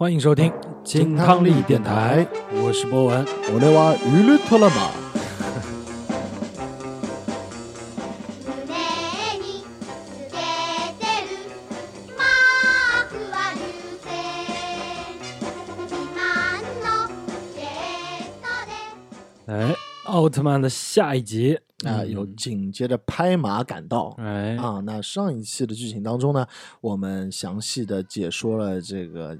欢迎收听金汤力电台，我是波文。我来话娱乐特了嘛？胸につけてるマークは流星自慢のジェットで哎，奥特曼的下一集啊，有紧接着拍马赶到。哎啊，那上一期的剧情当中呢，我们详细的解说了这个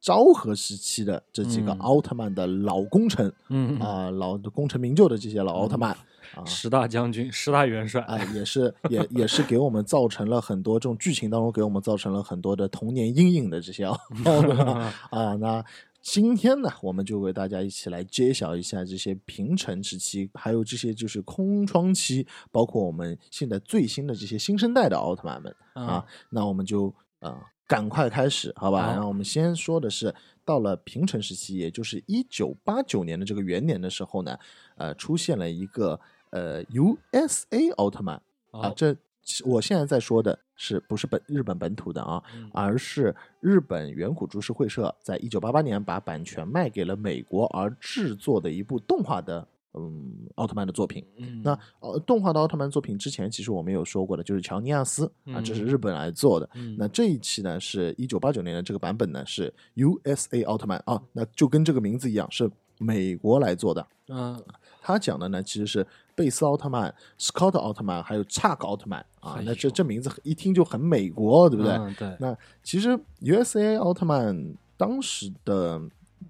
昭和时期的这几个嗯奥特曼的老功臣嗯啊、老的功成名就的这些老奥特曼啊。十大将军、十大元帅，啊，也是也也是给我们造成了很多这种剧情当中给我们造成了很多的童年阴影的这些奥特曼 啊。那今天呢，我们就为大家一起来揭晓一下这些平成时期，还有这些就是空窗期，包括我们现在最新的这些新生代的奥特曼们啊。那我们就呃赶快开始，好吧？好。然后我们先说的是，到了平成时期，也就是一九八九年的这个元年的时候呢，呃，出现了一个呃 USA 奥特曼啊好，这我现在在说的是不是本日本本土的啊，嗯。而是日本远古株式会社在一九八八年把版权卖给了美国而制作的一部动画的嗯奥特曼的作品。嗯那呃，动画的奥特曼作品之前其实我们有说过的，就是乔尼亚斯啊，这是嗯日本来做的。嗯那这一期呢是一九八九年的这个版本呢是 USA 奥特曼啊，那就跟这个名字一样是美国来做的。嗯他讲的呢其实是贝斯奥特曼、Scott 奥特曼还有 Chuck 奥特曼啊哎，那这这名字一听就很美国，对不对？嗯对，那其实 USA 奥特曼当时的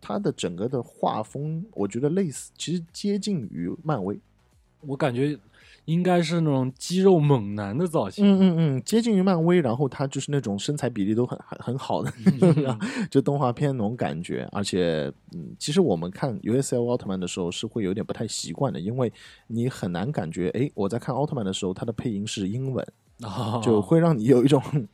它的整个的画风，我觉得类似，其实接近于漫威。我感觉应该是那种肌肉猛男的造型。嗯嗯嗯，接近于漫威，然后他就是那种身材比例都很很很好的，就动画片那种感觉。而且，嗯，其实我们看 USL 奥特曼的时候是会有点不太习惯的，因为你很难感觉，哎，我在看奥特曼的时候，他的配音是英文，哦就会让你有一种嗯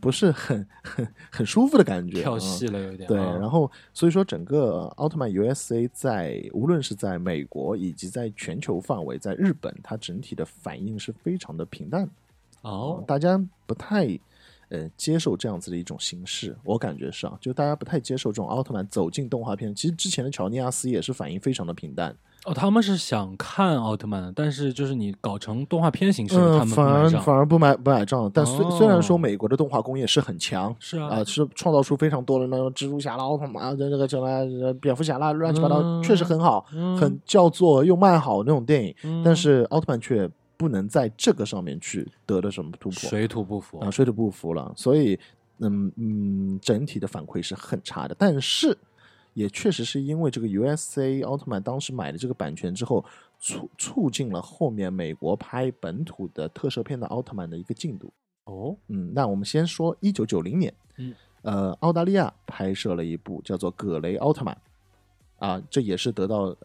不是很很很舒服的感觉。跳嗯戏了有点。对，啊然后所以说整个奥特曼 USA 在无论是在美国以及在全球范围，在日本，它整体的反应是非常的平淡，哦，大家不太呃接受这样子的一种形式，我感觉是啊，就大家不太接受这种奥特曼走进动画片。其实之前的乔尼亚斯也是反应非常的平淡，哦，他们是想看奥特曼，但是就是你搞成动画片形式的，他嗯，们不反而。反而不买不买账。但虽、虽然说哦美国的动画工业是很强，是啊，啊，是创造出非常多的那种蜘蛛侠啦、奥特曼啊，这这个什么蝙蝠侠啦，乱七八糟，嗯确实很好，嗯很叫做又卖好那种电影。嗯但是奥特曼却不能在这个上面去得了什么突破水土不服啊，水土不服了。所以，嗯嗯，整体的反馈是很差的。但是，也确实是因为这个 USA 奥特曼当时买了这个版权之后，促促进了后面美国拍本土的特摄片的奥特曼的一个进度。哦，嗯，那我们先说一九九零年，嗯，呃，澳大利亚拍摄了一部叫做《葛雷奥特曼》，啊，这也是得到、呃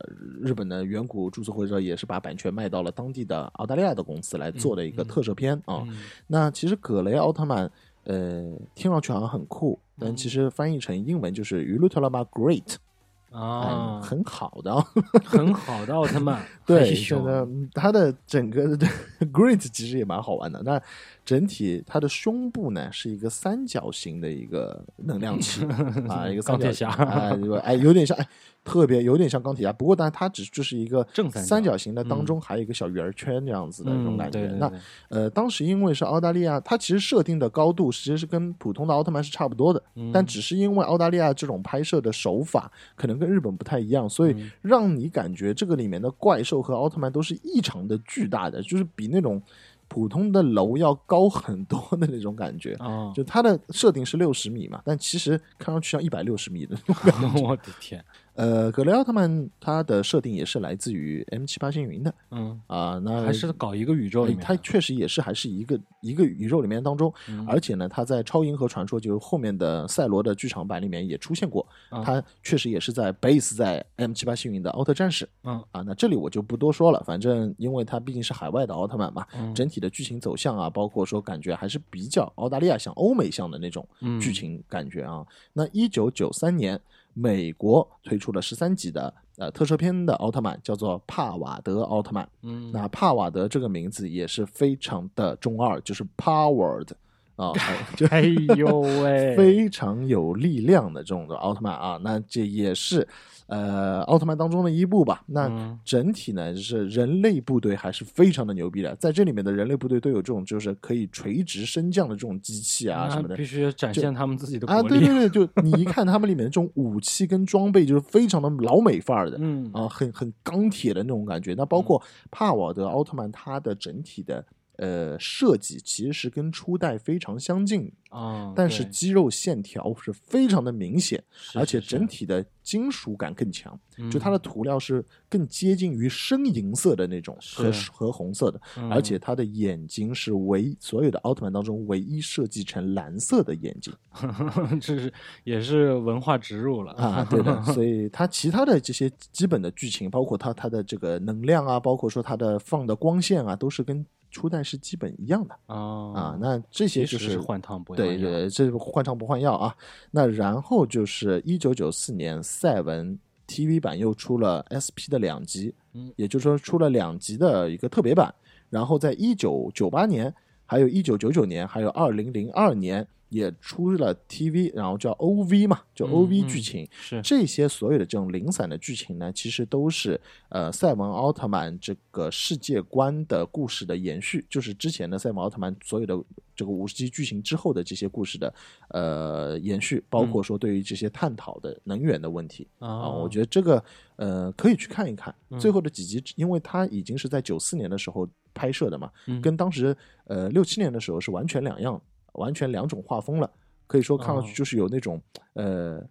日本的远古注册会社也是把版权卖到了当地的澳大利亚的公司来做的一个特摄片啊。嗯那其实葛雷奥特曼，呃，听上去好像很酷，但嗯其实翻译成英文就是“鱼路特拉巴 Great”，啊嗯，，很好的啊。很好的奥特曼，对，哎现在呦嗯它的整个的 Great 其实也蛮好玩的。那整体它的胸部呢是一个三角形的一个能量 器啊，一个三角钢铁侠形哎，有点像哎，特别有点像钢铁侠。不过，但它只就是一个正三角形的，当嗯中还有一个小圆圈这样子的那种嗯感觉。那对对对呃，当时因为是澳大利亚，它其实设定的高度其实是跟普通的奥特曼是差不多的，但嗯只是因为澳大利亚这种拍摄的手法可能跟日本不太一样，所以嗯让你感觉这个里面的怪兽和奥特曼都是异常的巨大的，就是比那种普通的楼要高很多的那种感觉。啊，就它的设定是六十米嘛，但其实看上去像一百六十米的那种感觉。我的天，呃，格雷奥特曼它的设定也是来自于 M 七八星云的嗯，啊、那还是搞一个宇宙里面的，它确实也是还是一个一个宇宙里面当中，嗯而且呢，它在《超银河传说》就是后面的赛罗的剧场版里面也出现过，啊它确实也是在 base 在 M 七八星云的奥特战士嗯啊。那这里我就不多说了，反正因为它毕竟是海外的奥特曼嘛，嗯整体的剧情走向啊，包括说感觉还是比较澳大利亚像欧美像的那种嗯剧情感觉啊。那一九九三年，美国推出了十三集的呃特摄片的奥特曼，叫做帕瓦德奥特曼。嗯，那帕瓦德这个名字也是非常的中二，就是 powered 啊，还 就哎呦喂，非常有力量的这种的奥特曼啊，那这也是呃奥特曼当中的一部吧。那嗯整体呢，就是人类部队还是非常的牛逼的，在这里面的人类部队都有这种就是可以垂直升降的这种机器啊什么的必。须展现他们自己的啊，对对对，就你一看他们里面的这种武器跟装备，就是非常的老美范儿的，嗯啊，很很钢铁的那种感觉。那包括帕瓦德奥特曼，他的整体的呃设计其实是跟初代非常相近，啊，但是肌肉线条是非常的明显，是而且整体的金属感更强。就它的嗯涂料是更接近于深银色的那种和和红色的，而且嗯它的眼睛是唯所有的奥特曼当中唯一设计成蓝色的眼睛。这是也是文化植入了啊，对的，所以它其他的这些基本的剧情，包括它它的这个能量啊，包括说它的放的光线啊，都是跟初代是基本一样的啊啊。那这些就是换汤不换药对对，这是换汤不换药啊。那然后就是一九九四年赛文 TV 版又出了 SP 的两集，嗯也就是说出了两集的一个特别版。然后在一九九八年，还有一九九九年，还有二零零二年也出了 TV，然后叫 OV 嘛，叫嗯 OV 嗯剧情。是这些所有的这种零散的剧情呢，其实都是呃赛文奥特曼这个世界观的故事的延续，就是之前的赛文奥特曼所有的这个五十集剧情之后的这些故事的呃延续，包括说对于这些探讨的能源的问题。啊，啊，我觉得这个呃可以去看一看。嗯最后的几集，因为它已经是在九四年的时候拍摄的嘛，嗯跟当时呃六七年的时候是完全两样，完全两种画风了。可以说看上去哦就是有那种、呃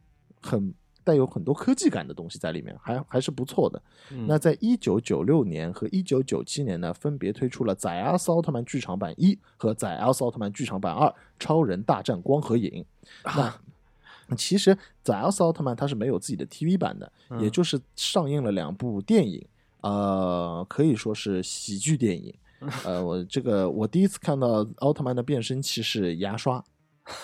很带有很多科技感的东西在里面，还还是不错的。嗯那在一九九六年和一九九七年呢，分别推出了《宰阿斯奥特曼剧场版一》和《宰阿斯奥特曼剧场版二：超人大战光合影》。啊那其实宰阿斯奥特曼它是没有自己的 TV 版的，也嗯就是上映了两部电影，呃，可以说是喜剧电影。呃，我这个我第一次看到奥特曼的变身器是牙刷，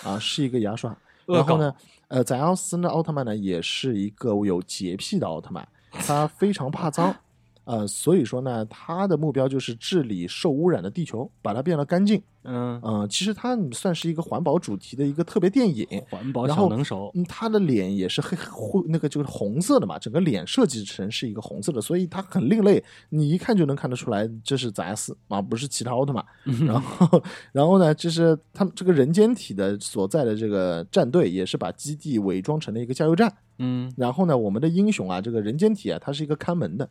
啊，是一个牙刷。然后呢，呃，宰奥斯呢奥特曼呢也是一个有洁癖的奥特曼，他非常怕脏，呃，所以说呢，他的目标就是治理受污染的地球，把它变得干净。嗯，嗯、其实它算是一个环保主题的一个特别电影。环保小能手，嗯，他的脸也是黑灰，那个就是红色的嘛，整个脸设计成是一个红色的，所以他很另类，你一看就能看得出来这是宰斯啊，不是其他奥特曼。然后，然后呢，就是他们这个人间体的所在的这个战队也是把基地伪装成了一个加油站。嗯然后呢，我们的英雄啊，这个人间体啊，他是一个看门的，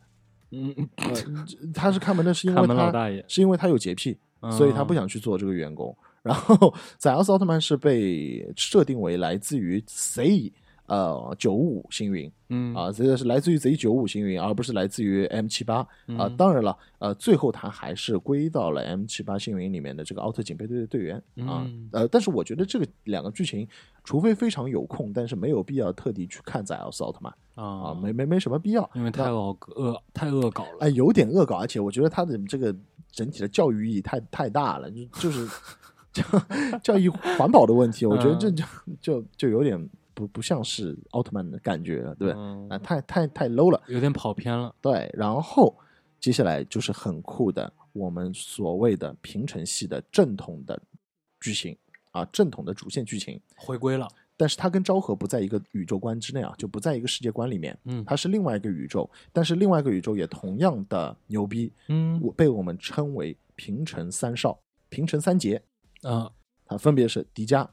嗯，呃，他是看门的，是因为他是因为他有洁癖，所以他不想想去做这个员工。然后，宰奥斯奥特曼是被设定为来自于 Z 呃九五星云嗯啊，这个是来自于 Z 九五星云，而不是来自于 M 七八啊。嗯当然了，呃，最后他还是归到了 M 七八星云里面的这个奥特警备队的队员啊嗯。呃，但是我觉得这个两个剧情，除非非常有空，但是没有必要特地去看宰奥斯奥特曼啊，啊没没没什么必要。因为太恶恶太恶搞了，哎，有点恶搞，而且我觉得他的这个整体的教育意义太太大了，就就是教教育环保的问题，我觉得这嗯就就就有点不不像是奥特曼的感觉了，对不对？嗯啊，太太太 low 了，有点跑偏了，对。然后接下来就是很酷的，我们所谓的平成系的正统的剧情啊，正统的主线剧情。回归了，但是它跟昭和不在一个宇宙观之内啊，就不在一个世界观里面，嗯它是另外一个宇宙。但是另外一个宇宙也同样的牛逼，嗯我被我们称为平成三少、平成三杰，啊，它分别是迪迦、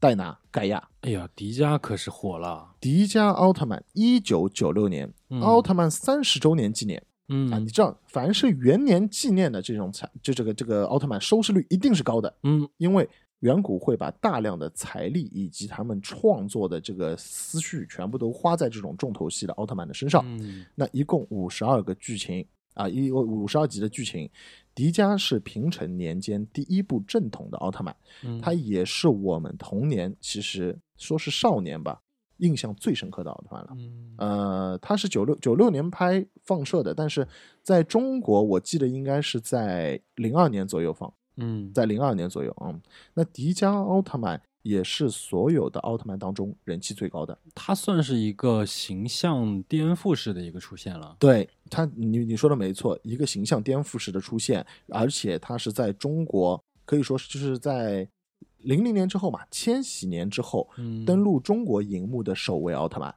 戴拿、盖亚。哎呀，迪迦可是火了，迪迦奥特曼，一九九六年，嗯奥特曼三十周年纪念、嗯啊！你知道，凡是元年纪念的这种彩，就这个这个奥特曼收视率一定是高的，嗯因为远古会把大量的财力以及他们创作的这个思绪全部都花在这种重头戏的奥特曼的身上。嗯那一共五十二个剧情啊，一五十二集的剧情。迪迦是平成年间第一部正统的奥特曼，嗯，他也是我们童年其实说是少年吧，印象最深刻的奥特曼了。嗯呃，他是九六九六年拍放射的，但是在中国我记得应该是在零二年左右放，嗯在零二年左右啊、嗯。那迪迦奥特曼也是所有的奥特曼当中人气最高的。他算是一个形象颠覆式的一个出现了，对他，你你说的没错，一个形象颠覆式的出现，而且他是在中国可以说是就是在零零年之后嘛，千禧年之后嗯登陆中国荧幕的首位奥特曼。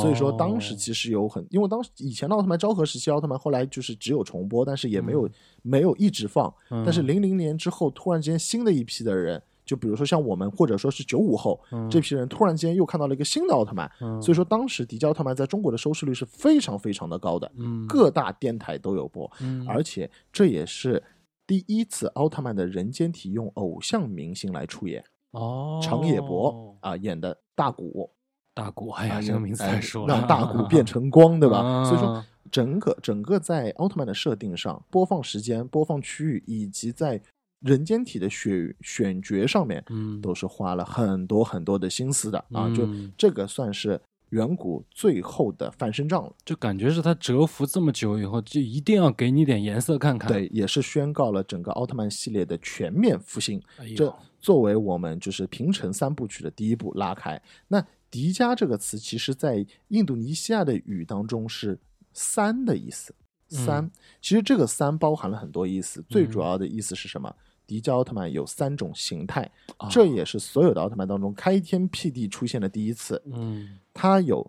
所以说，当时哦其实有很，因为当时以前的奥特曼昭和时期奥特曼，后来就是只有重播，但是也没有、嗯没有一直放。但是嗯零零年之后，突然之间新的一批的人，就比如说像我们，或者说是九五后、嗯这批人，突然间又看到了一个新的奥特曼。嗯所以说，当时迪迦奥特曼在中国的收视率是非常非常的高的，嗯各大电台都有播，嗯而且这也是第一次奥特曼的人间体用偶像明星来出演，哦长野博啊演的大古。大鼓，哎呀，啊这个名字太哎熟了，让大鼓变成光，对吧？所以说啊，整个整个在奥特曼的设定上，播放时间、播放区域，以及在人间体的选选角上面，嗯都是花了很多很多的心思的啊！就嗯这个算是远古最后的翻身仗了。就感觉是他蛰伏这么久以后，就一定要给你点颜色看看。，对，也是宣告了整个奥特曼系列的全面复兴。哎这作为我们就是平成三部曲的第一步拉开。那迪迦这个词，其实在印度尼西亚的语当中是“三”的意思。三，嗯其实这个“三”包含了很多意思，最主嗯要的意思是什么？迪迦奥特曼有三种形态，啊这也是所有的奥特曼当中开天辟地出现的第一次。嗯它有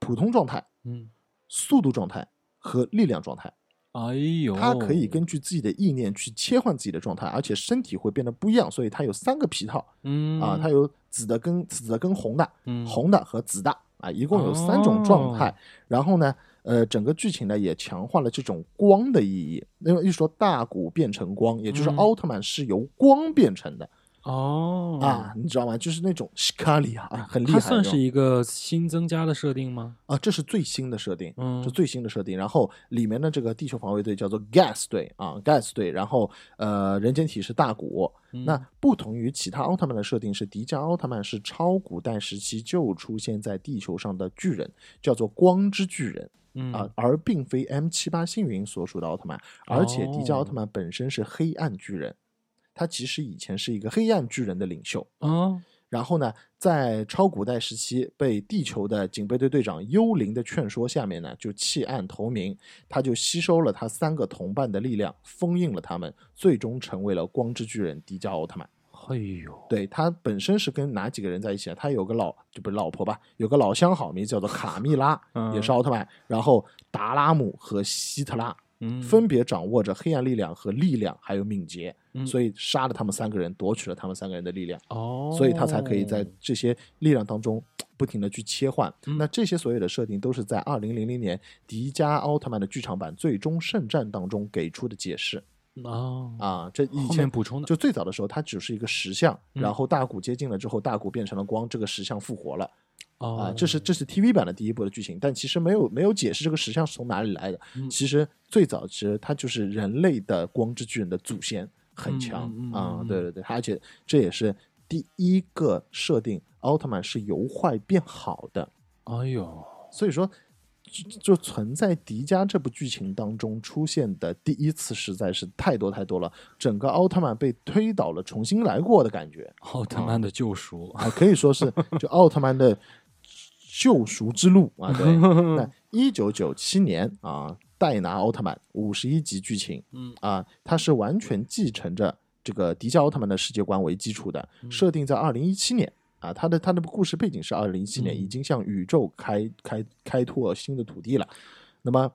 普通状态、嗯，速度状态和力量状态。哎呦，它可以根据自己的意念去切换自己的状态，而且身体会变得不一样，所以它有三个皮套。嗯啊，它有紫的跟紫的跟红的，嗯。红的和紫的啊，一共有三种状态。哦。然后呢，呃，整个剧情呢也强化了这种光的意义，因为一说大古变成光，也就是嗯。奥特曼是由光变成的哦啊，，你知道吗？就是那种斯卡利啊，很厉害。算是一个新增加的设定吗？啊，这是最新的设定，嗯这最新的设定。然后里面的这个地球防卫队叫做 Gas 队啊，Gas 队。然后呃，人间体是大古。嗯那不同于其他奥特曼的设定是，迪迦奥特曼是超古代时期就出现在地球上的巨人，叫做光之巨人嗯啊，而并非 M 七八星云所属的奥特曼。而且迪迦奥特哦曼本身是黑暗巨人，他其实以前是一个黑暗巨人的领袖。啊然后呢，在超古代时期，被地球的警备队队长幽灵的劝说下面呢，就弃暗投明，他就吸收了他三个同伴的力量，封印了他们，最终成为了光之巨人迪迦奥特曼。哎呦，对他本身是跟哪几个人在一起啊？他有个老就不是老婆吧，有个老相好，名字叫做卡蜜拉，嗯也是奥特曼。然后达拉姆和希特拉嗯分别掌握着黑暗力量和力量，还有敏捷，嗯所以杀了他们三个人，夺取了他们三个人的力量。哦，所以他才可以在这些力量当中不停的去切换。嗯那这些所有的设定都是在二零零零年迪迦奥特曼的剧场版《最终圣战》当中给出的解释哦啊。这以前补充的，就最早的时候，它只是一个石像，嗯然后大古接近了之后，大古变成了光，这个石像复活了哦啊。这是这是 TV 版的第一部的剧情，但其实没有没有解释这个石像是从哪里来的。嗯其实最早其实它就是人类的光之巨人的祖先，很强嗯嗯嗯啊嗯。对对对，而且这也是第一个设定奥特曼是由坏变好的，哎呦，所以说。就就存在迪迦这部剧情当中出现的第一次实在是太多太多了，整个奥特曼被推倒了，重新来过的感觉。奥特曼的救赎，啊，可以说是就奥特曼的救赎之路 啊。对，那一九九七年啊，戴拿奥特曼五十一集剧情，嗯啊，它是完全继承着这个迪迦奥特曼的世界观为基础的，设定在二零一七年。啊，它的它的故事背景是二零一七年，嗯已经向宇宙开开开拓新的土地了。那么，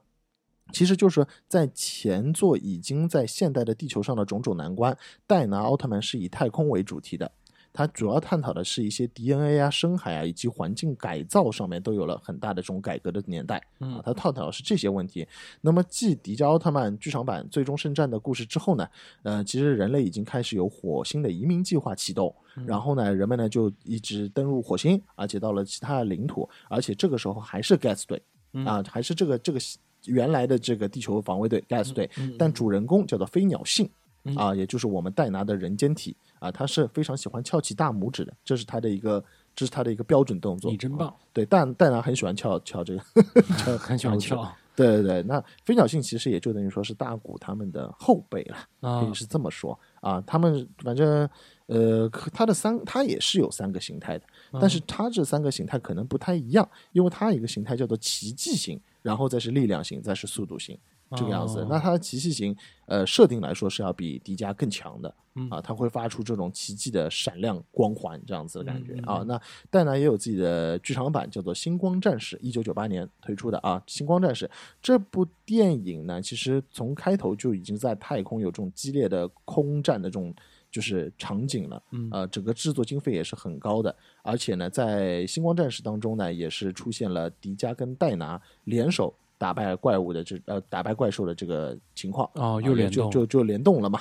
其实就是在前作已经在现代的地球上的种种难关，戴拿奥特曼是以太空为主题的。它主要探讨的是一些 DNA 啊、深海啊以及环境改造上面都有了很大的这种改革的年代啊嗯，它探讨的是这些问题。那么继迪迦奥特曼剧场版《最终圣战》的故事之后呢，呃，其实人类已经开始有火星的移民计划启动，然后呢，人们呢就一直登陆火星，而且到了其他的领土，而且这个时候还是 Gas 队啊，还是这个这个原来的这个地球防卫队 Gas 队，但主人公叫做飞鸟信。啊，也就是我们戴拿的人间体啊，他是非常喜欢翘起大拇指的，这是他的一个，这是他的一个标准动作。你真棒啊对，戴戴拿很喜欢翘翘这个，翘很喜欢翘对对对，那飞鸟信其实也就等于说是大古他们的后辈了，啊可以是这么说啊。他们反正呃，可他的三他也是有三个形态的，但是他这三个形态可能不太一样，因为他一个形态叫做奇迹型，然后再是力量型，再是速度型这个样子。哦那它的奇迹型，呃，设定来说是要比迪迦更强的。嗯啊，它会发出这种奇迹的闪亮光环这样子的感觉、啊。那戴拿也有自己的剧场版，叫做《星光战士》，一九九八年推出的啊。《星光战士》这部电影呢，其实从开头就已经在太空有这种激烈的空战的这种就是场景了。嗯呃，整个制作经费也是很高的，而且呢，在《星光战士》当中呢，也是出现了迪迦跟戴拿联手打败怪物的这呃打败怪兽的这个情况。哦，啊又联动，就就就联动了嘛。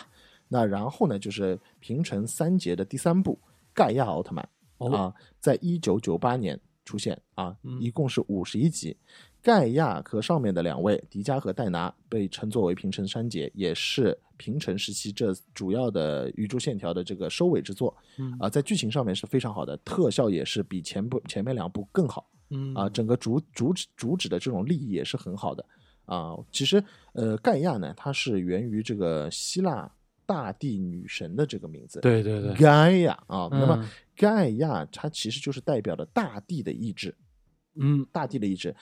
那然后呢，就是平成三杰的第三部《盖亚奥特曼》哦啊，在一九九八年出现啊，嗯一共是五十一集。盖亚和上面的两位迪迦和戴拿被称作为平成三杰，也是平成时期这主要的宇宙线条的这个收尾之作嗯啊，在剧情上面是非常好的，特效也是比前部前面两部更好。嗯啊，整个主主旨主旨的这种利益也是很好的啊。其实，呃，盖亚呢，它是源于这个希腊大地女神的这个名字，对对对，盖亚啊。那么嗯盖亚它其实就是代表了大地的意志，嗯大地的意志，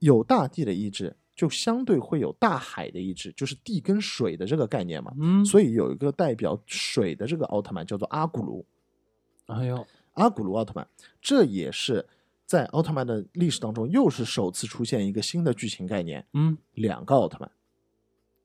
有大地的意志，就相对会有大海的意志，就是地跟水的这个概念嘛。嗯，所以有一个代表水的这个奥特曼叫做阿古茹，哎呦，阿古茹奥特曼，这也是在奥特曼的历史当中又是首次出现一个新的剧情概念，嗯两个奥特曼，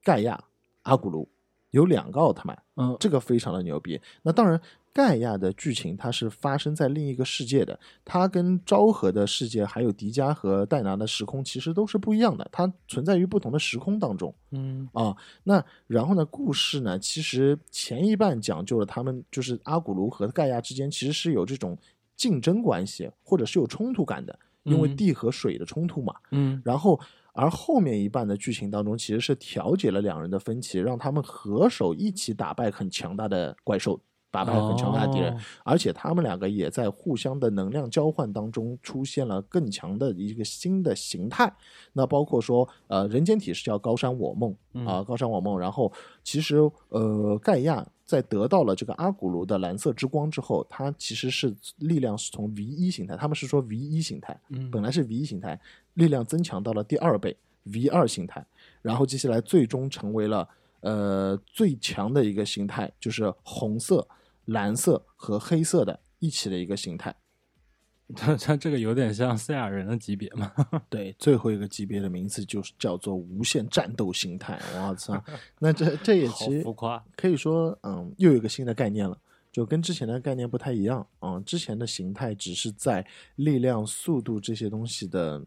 盖亚、阿古卢有两个奥特曼，嗯这个非常的牛逼。那当然，盖亚的剧情它是发生在另一个世界的，它跟昭和的世界还有迪迦和戴拿的时空其实都是不一样的，它存在于不同的时空当中。嗯啊，那然后呢？故事呢？其实前一半讲究了他们就是阿古卢和盖亚之间其实是有这种竞争关系，或者是有冲突感的，因为嗯地和水的冲突嘛。嗯。然后，而后面一半的剧情当中，其实是调解了两人的分歧，让他们合手一起打败很强大的怪兽，打败很强大的敌人。哦而且他们两个也在互相的能量交换当中出现了更强的一个新的形态。那包括说，呃，人间体是叫高山我梦啊、嗯高山我梦。然后其实呃，盖亚在得到了这个阿古卢的蓝色之光之后，它其实是力量是从 V 一形态，他们是说 V 一形态，嗯本来是 V 一形态，力量增强到了第二倍 V 二形态，然后接下来最终成为了呃最强的一个形态，就是红色、蓝色和黑色的一起的一个形态。它它这个有点像赛亚人的级别嘛，对，最后一个级别的名字就是叫做无限战斗形态。我操，那这这也其实浮夸。可以说，嗯，又有一个新的概念了，就跟之前的概念不太一样。嗯，之前的形态只是在力量、速度这些东西的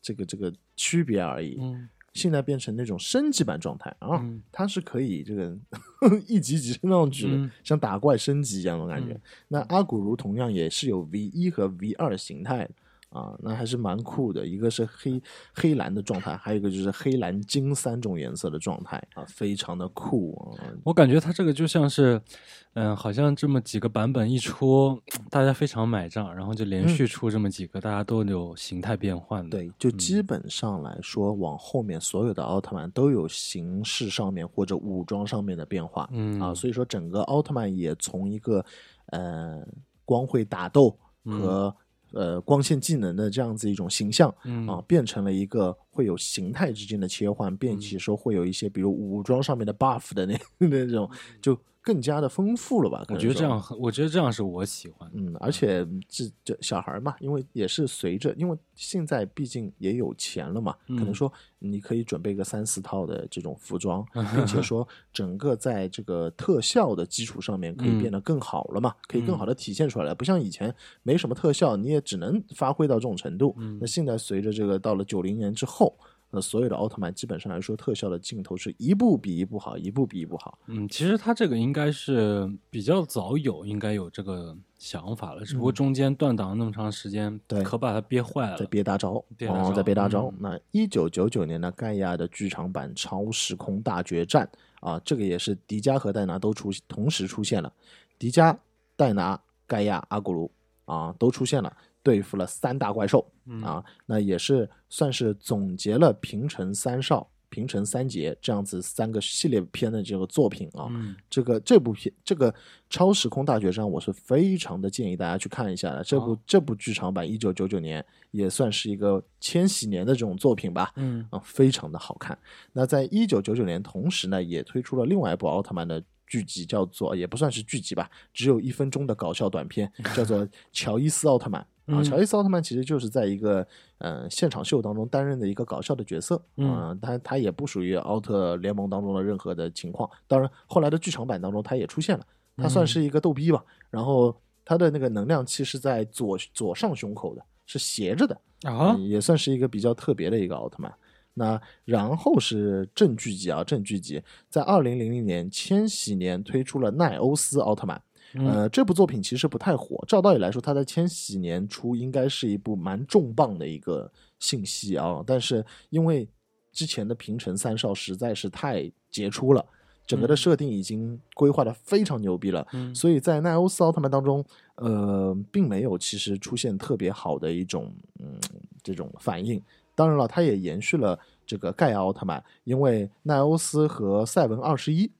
这个这个区别而已。嗯现在变成那种升级版状态啊，嗯它是可以这个 一级级升上去的，嗯像打怪升级一样的感觉。嗯那阿古茹同样也是有 V 一和 V 二形态的啊，那还是蛮酷的。一个是黑黑蓝的状态，还有一个就是黑蓝金三种颜色的状态啊，非常的酷啊。我感觉它这个就像是，嗯，好像这么几个版本一出，大家非常买账，然后就连续出这么几个，大家都有形态变换的。对，就基本上来说，往后面所有的奥特曼都有形式上面或者武装上面的变化。嗯啊，所以说整个奥特曼也从一个呃光会打斗和、呃光线技能的这样子一种形象嗯。啊，变成了一个会有形态之间的切换，并且说会有一些比如武装上面的 buff 的那 那种，就更加的丰富了吧？我觉得这样，我觉得这样是我喜欢的。嗯，而且这这小孩儿嘛，因为也是随着，因为现在毕竟也有钱了嘛，可能嗯说你可以准备个三四套的这种服装，并且说整个在这个特效的基础上面可以变得更好了嘛，可以更好的体现出来了，不像以前没什么特效，你也只能发挥到这种程度。嗯那现在随着这个到了九零年之后。那所有的奥特曼基本上来说，特效的镜头是一部比一部好，一部比一部好。嗯，其实他这个应该是比较早有，应该有这个想法了，只不过中间断档那么长时间，嗯对可把它憋坏了。在憋大招，哦，在憋大招。嗯那一九九九年的盖亚的剧场版《超时空大决战》啊，这个也是迪迦和戴拿都出同时出现了，迪迦、戴拿、盖亚、阿古卢啊都出现了，对付了三大怪兽嗯啊，那也是算是总结了平成三少平成三杰这样子三个系列片的这个作品啊，嗯这个这部片这个超时空大决战，我是非常的建议大家去看一下的。这部、哦这部剧场版一九九九年也算是一个千禧年的这种作品吧，嗯啊，非常的好看。那在一九九九年同时呢，也推出了另外一部奥特曼的剧集，叫做也不算是剧集吧，只有一分钟的搞笑短片，叫做《乔伊斯奥特曼》啊。嗯乔伊斯奥特曼其实就是在一个呃现场秀当中担任的一个搞笑的角色，嗯啊他他也不属于奥特联盟当中的任何的情况。当然，后来的剧场版当中他也出现了，他算是一个逗逼吧。然后他的那个能量器是在左左上胸口的，是斜着的。啊嗯也算是一个比较特别的一个奥特曼。那然后是正剧集啊，正剧集在二零零零年千禧年推出了奈欧斯奥特曼。嗯呃，这部作品其实不太火，照道理来说，它在千禧年初应该是一部蛮重磅的一个信息啊。但是因为之前的平成三少实在是太杰出了，整个的嗯设定已经规划的非常牛逼了，嗯所以在奈欧斯奥特曼当中，呃，并没有其实出现特别好的一种嗯这种反应。当然了，它也延续了这个盖亚奥特曼，因为奈欧斯和赛文二十一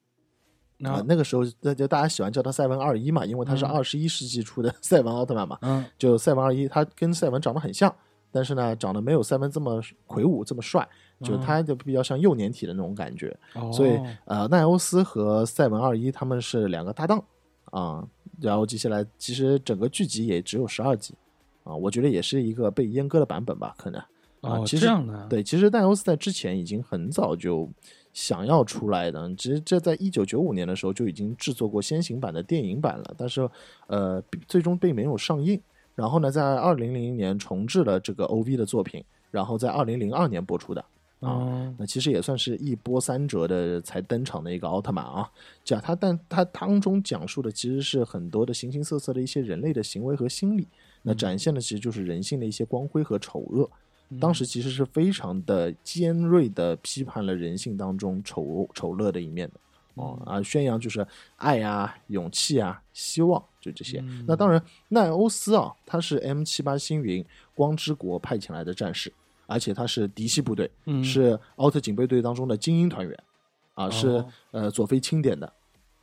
啊、啊。那个时候那就大家喜欢叫他赛文二一嘛，因为他是嗯。二十一世纪初的 赛文奥特曼嘛，嗯就赛文二一，他跟赛文长得很像，但是呢，长得没有赛文这么魁梧这么帅，就嗯。他就比较像幼年体的那种感觉。所以哦呃，奈欧斯和赛文二一他们是两个搭档啊、然后接下来其实整个剧集也只有十二集啊、我觉得也是一个被阉割的版本吧，可能。啊、哦其实这样的啊。对，其实奈欧斯在之前已经很早就想要出来的，其实这在一九九五年的时候就已经制作过先行版的电影版了，但是呃最终并没有上映。然后呢，在二零零零年重置了这个 OV 的作品，然后在二零零二年播出的。啊哦那其实也算是一波三折的才登场的一个奥特曼啊。讲他，但他当中讲述的其实是很多的形形色色的一些人类的行为和心理，那展现的其实就是人性的一些光辉和丑恶。当时其实是非常的尖锐的批判了人性当中丑丑恶的一面的。哦啊，宣扬就是爱啊、勇气啊、希望，就这些。嗯那当然，奈欧斯啊，他是 M 七八星云光之国派遣来的战士，而且他是嫡系部队，嗯是奥特警备队当中的精英团员，啊，是、哦呃佐菲钦点的。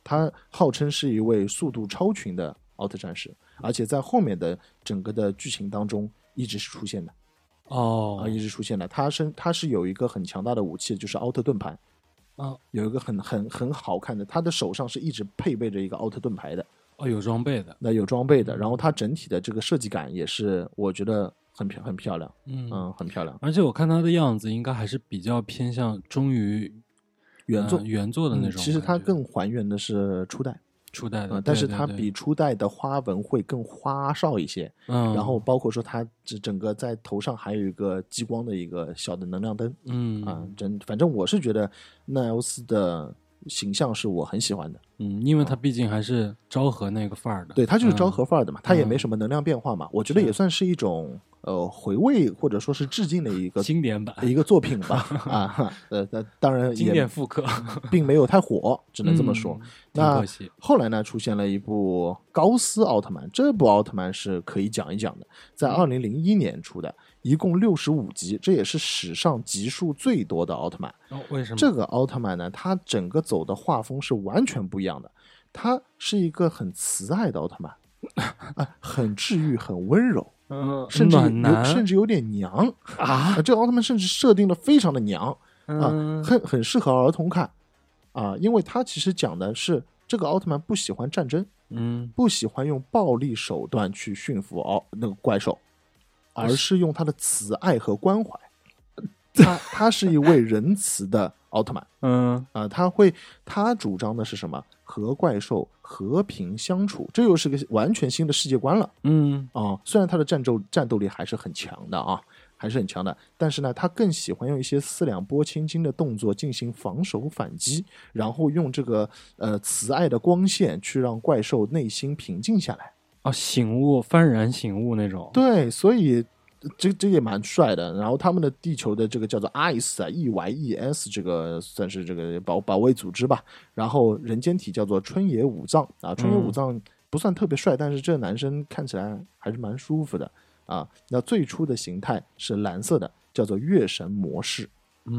他号称是一位速度超群的奥特战士，而且在后面的整个的剧情当中一直是出现的。哦啊，一直出现的。他是他是有一个很强大的武器，就是奥特盾牌，啊有一个很很很好看的，他的手上是一直配备着一个奥特盾牌的，哦有装备的那有装备的。然后它整体的这个设计感也是，我觉得很漂很漂亮，嗯嗯，很漂亮。而且我看他的样子，应该还是比较偏向忠于原作呃原作的那嗯种。其实它更还原的是初代，初代的，啊，但是它比初代的花纹会更花哨一些。嗯，然后包括说它这整个在头上还有一个激光的一个小的能量灯，嗯啊，真反正我是觉得奈欧斯的形象是我很喜欢的。嗯，因为他毕竟还是昭和那个范儿的，对，他就是昭嗯和范儿的嘛，他也没嗯什么能量变化嘛，我觉得也算是一种呃回味或者说是致敬的一个经典版，一个作品吧。啊，哈呃，那当然经也典复刻，并没有太火，只能这么说。嗯那。后来呢，出现了一部高斯奥特曼，这部奥特曼是可以讲一讲的，在嗯二零零一年出的，一共六十五集，这也是史上集数最多的奥特曼。哦，为什么？这个奥特曼呢，它整个走的画风是完全不一样的，它是一个很慈爱的奥特曼，啊，很治愈，很温柔，嗯，甚至有甚至有点娘啊，啊。这个奥特曼甚至设定的非常的娘啊，嗯很很适合儿童看啊，因为他其实讲的是这个奥特曼不喜欢战争，嗯不喜欢用暴力手段去驯服奥那个怪兽，而是用他的慈爱和关怀。他他是一位仁慈的奥特曼。嗯啊、他会他主张的是什么？和怪兽和平相处，这又是个完全新的世界观了嗯啊、虽然他的战斗战斗力还是很强的啊，还是很强的，但是呢，他更喜欢用一些四两拨千斤的动作进行防守反击，然后用这个呃慈爱的光线去让怪兽内心平静下来。哦，醒悟，幡然醒悟那种。对，所以这这也蛮帅的。然后他们的地球的这个叫做 ICE 啊，E Y E S 这个算是这个保保卫组织吧。然后人间体叫做春野武藏啊，春野武藏不算特别帅，但是这男生看起来还是蛮舒服的啊。那最初的形态是蓝色的，叫做月神模式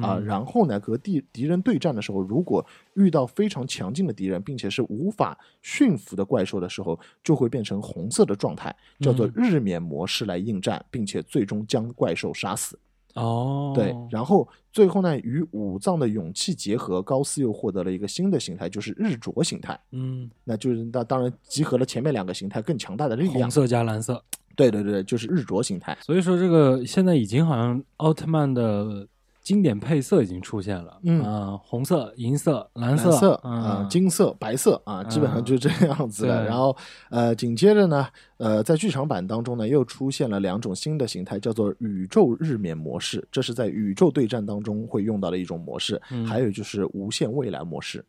啊，嗯然后呢，和敌敌人对战的时候，如果遇到非常强劲的敌人，并且是无法驯服的怪兽的时候，就会变成红色的状态，叫做嗯日冕模式来应战，并且最终将怪兽杀死。哦，对，然后最后呢，与五藏的勇气结合，高斯又获得了一个新的形态，就是日灼形态。嗯，那就是那当然集合了前面两个形态更强大的力量。红色加蓝色，对对对，就是日灼形态。所以说这个现在已经好像奥特曼的经典配色已经出现了，嗯啊红色、银色、蓝蓝色嗯啊、金色、白色啊，基本上就是这样子的。对然后呃，紧接着呢，呃，在剧场版当中呢，又出现了两种新的形态，叫做宇宙日冕模式，这是在宇宙对战当中会用到的一种模式。嗯还有就是无限未来模式。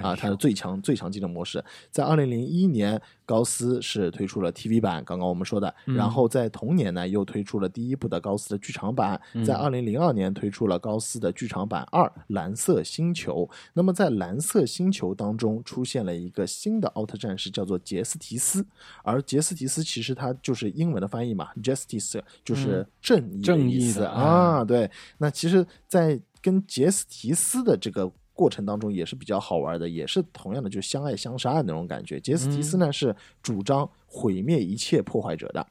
啊，它的最强最强竞争模式。在二零零一年，高斯是推出了 TV 版，刚刚我们说的。嗯然后在同年呢，又推出了第一部的高斯的剧场版。嗯在二零零二年推出了高斯的剧场版二《蓝色星球》。那么在蓝色星球当中出现了一个新的奥特战士，叫做杰斯提斯。而杰斯提斯其实它就是英文的翻译嘛，justice 就是正义正义意思的啊。对，那其实，在跟杰斯提斯的这个过程当中也是比较好玩的，也是同样的就相爱相杀的那种感觉。杰斯提斯呢、是主张毁灭一切破坏者的，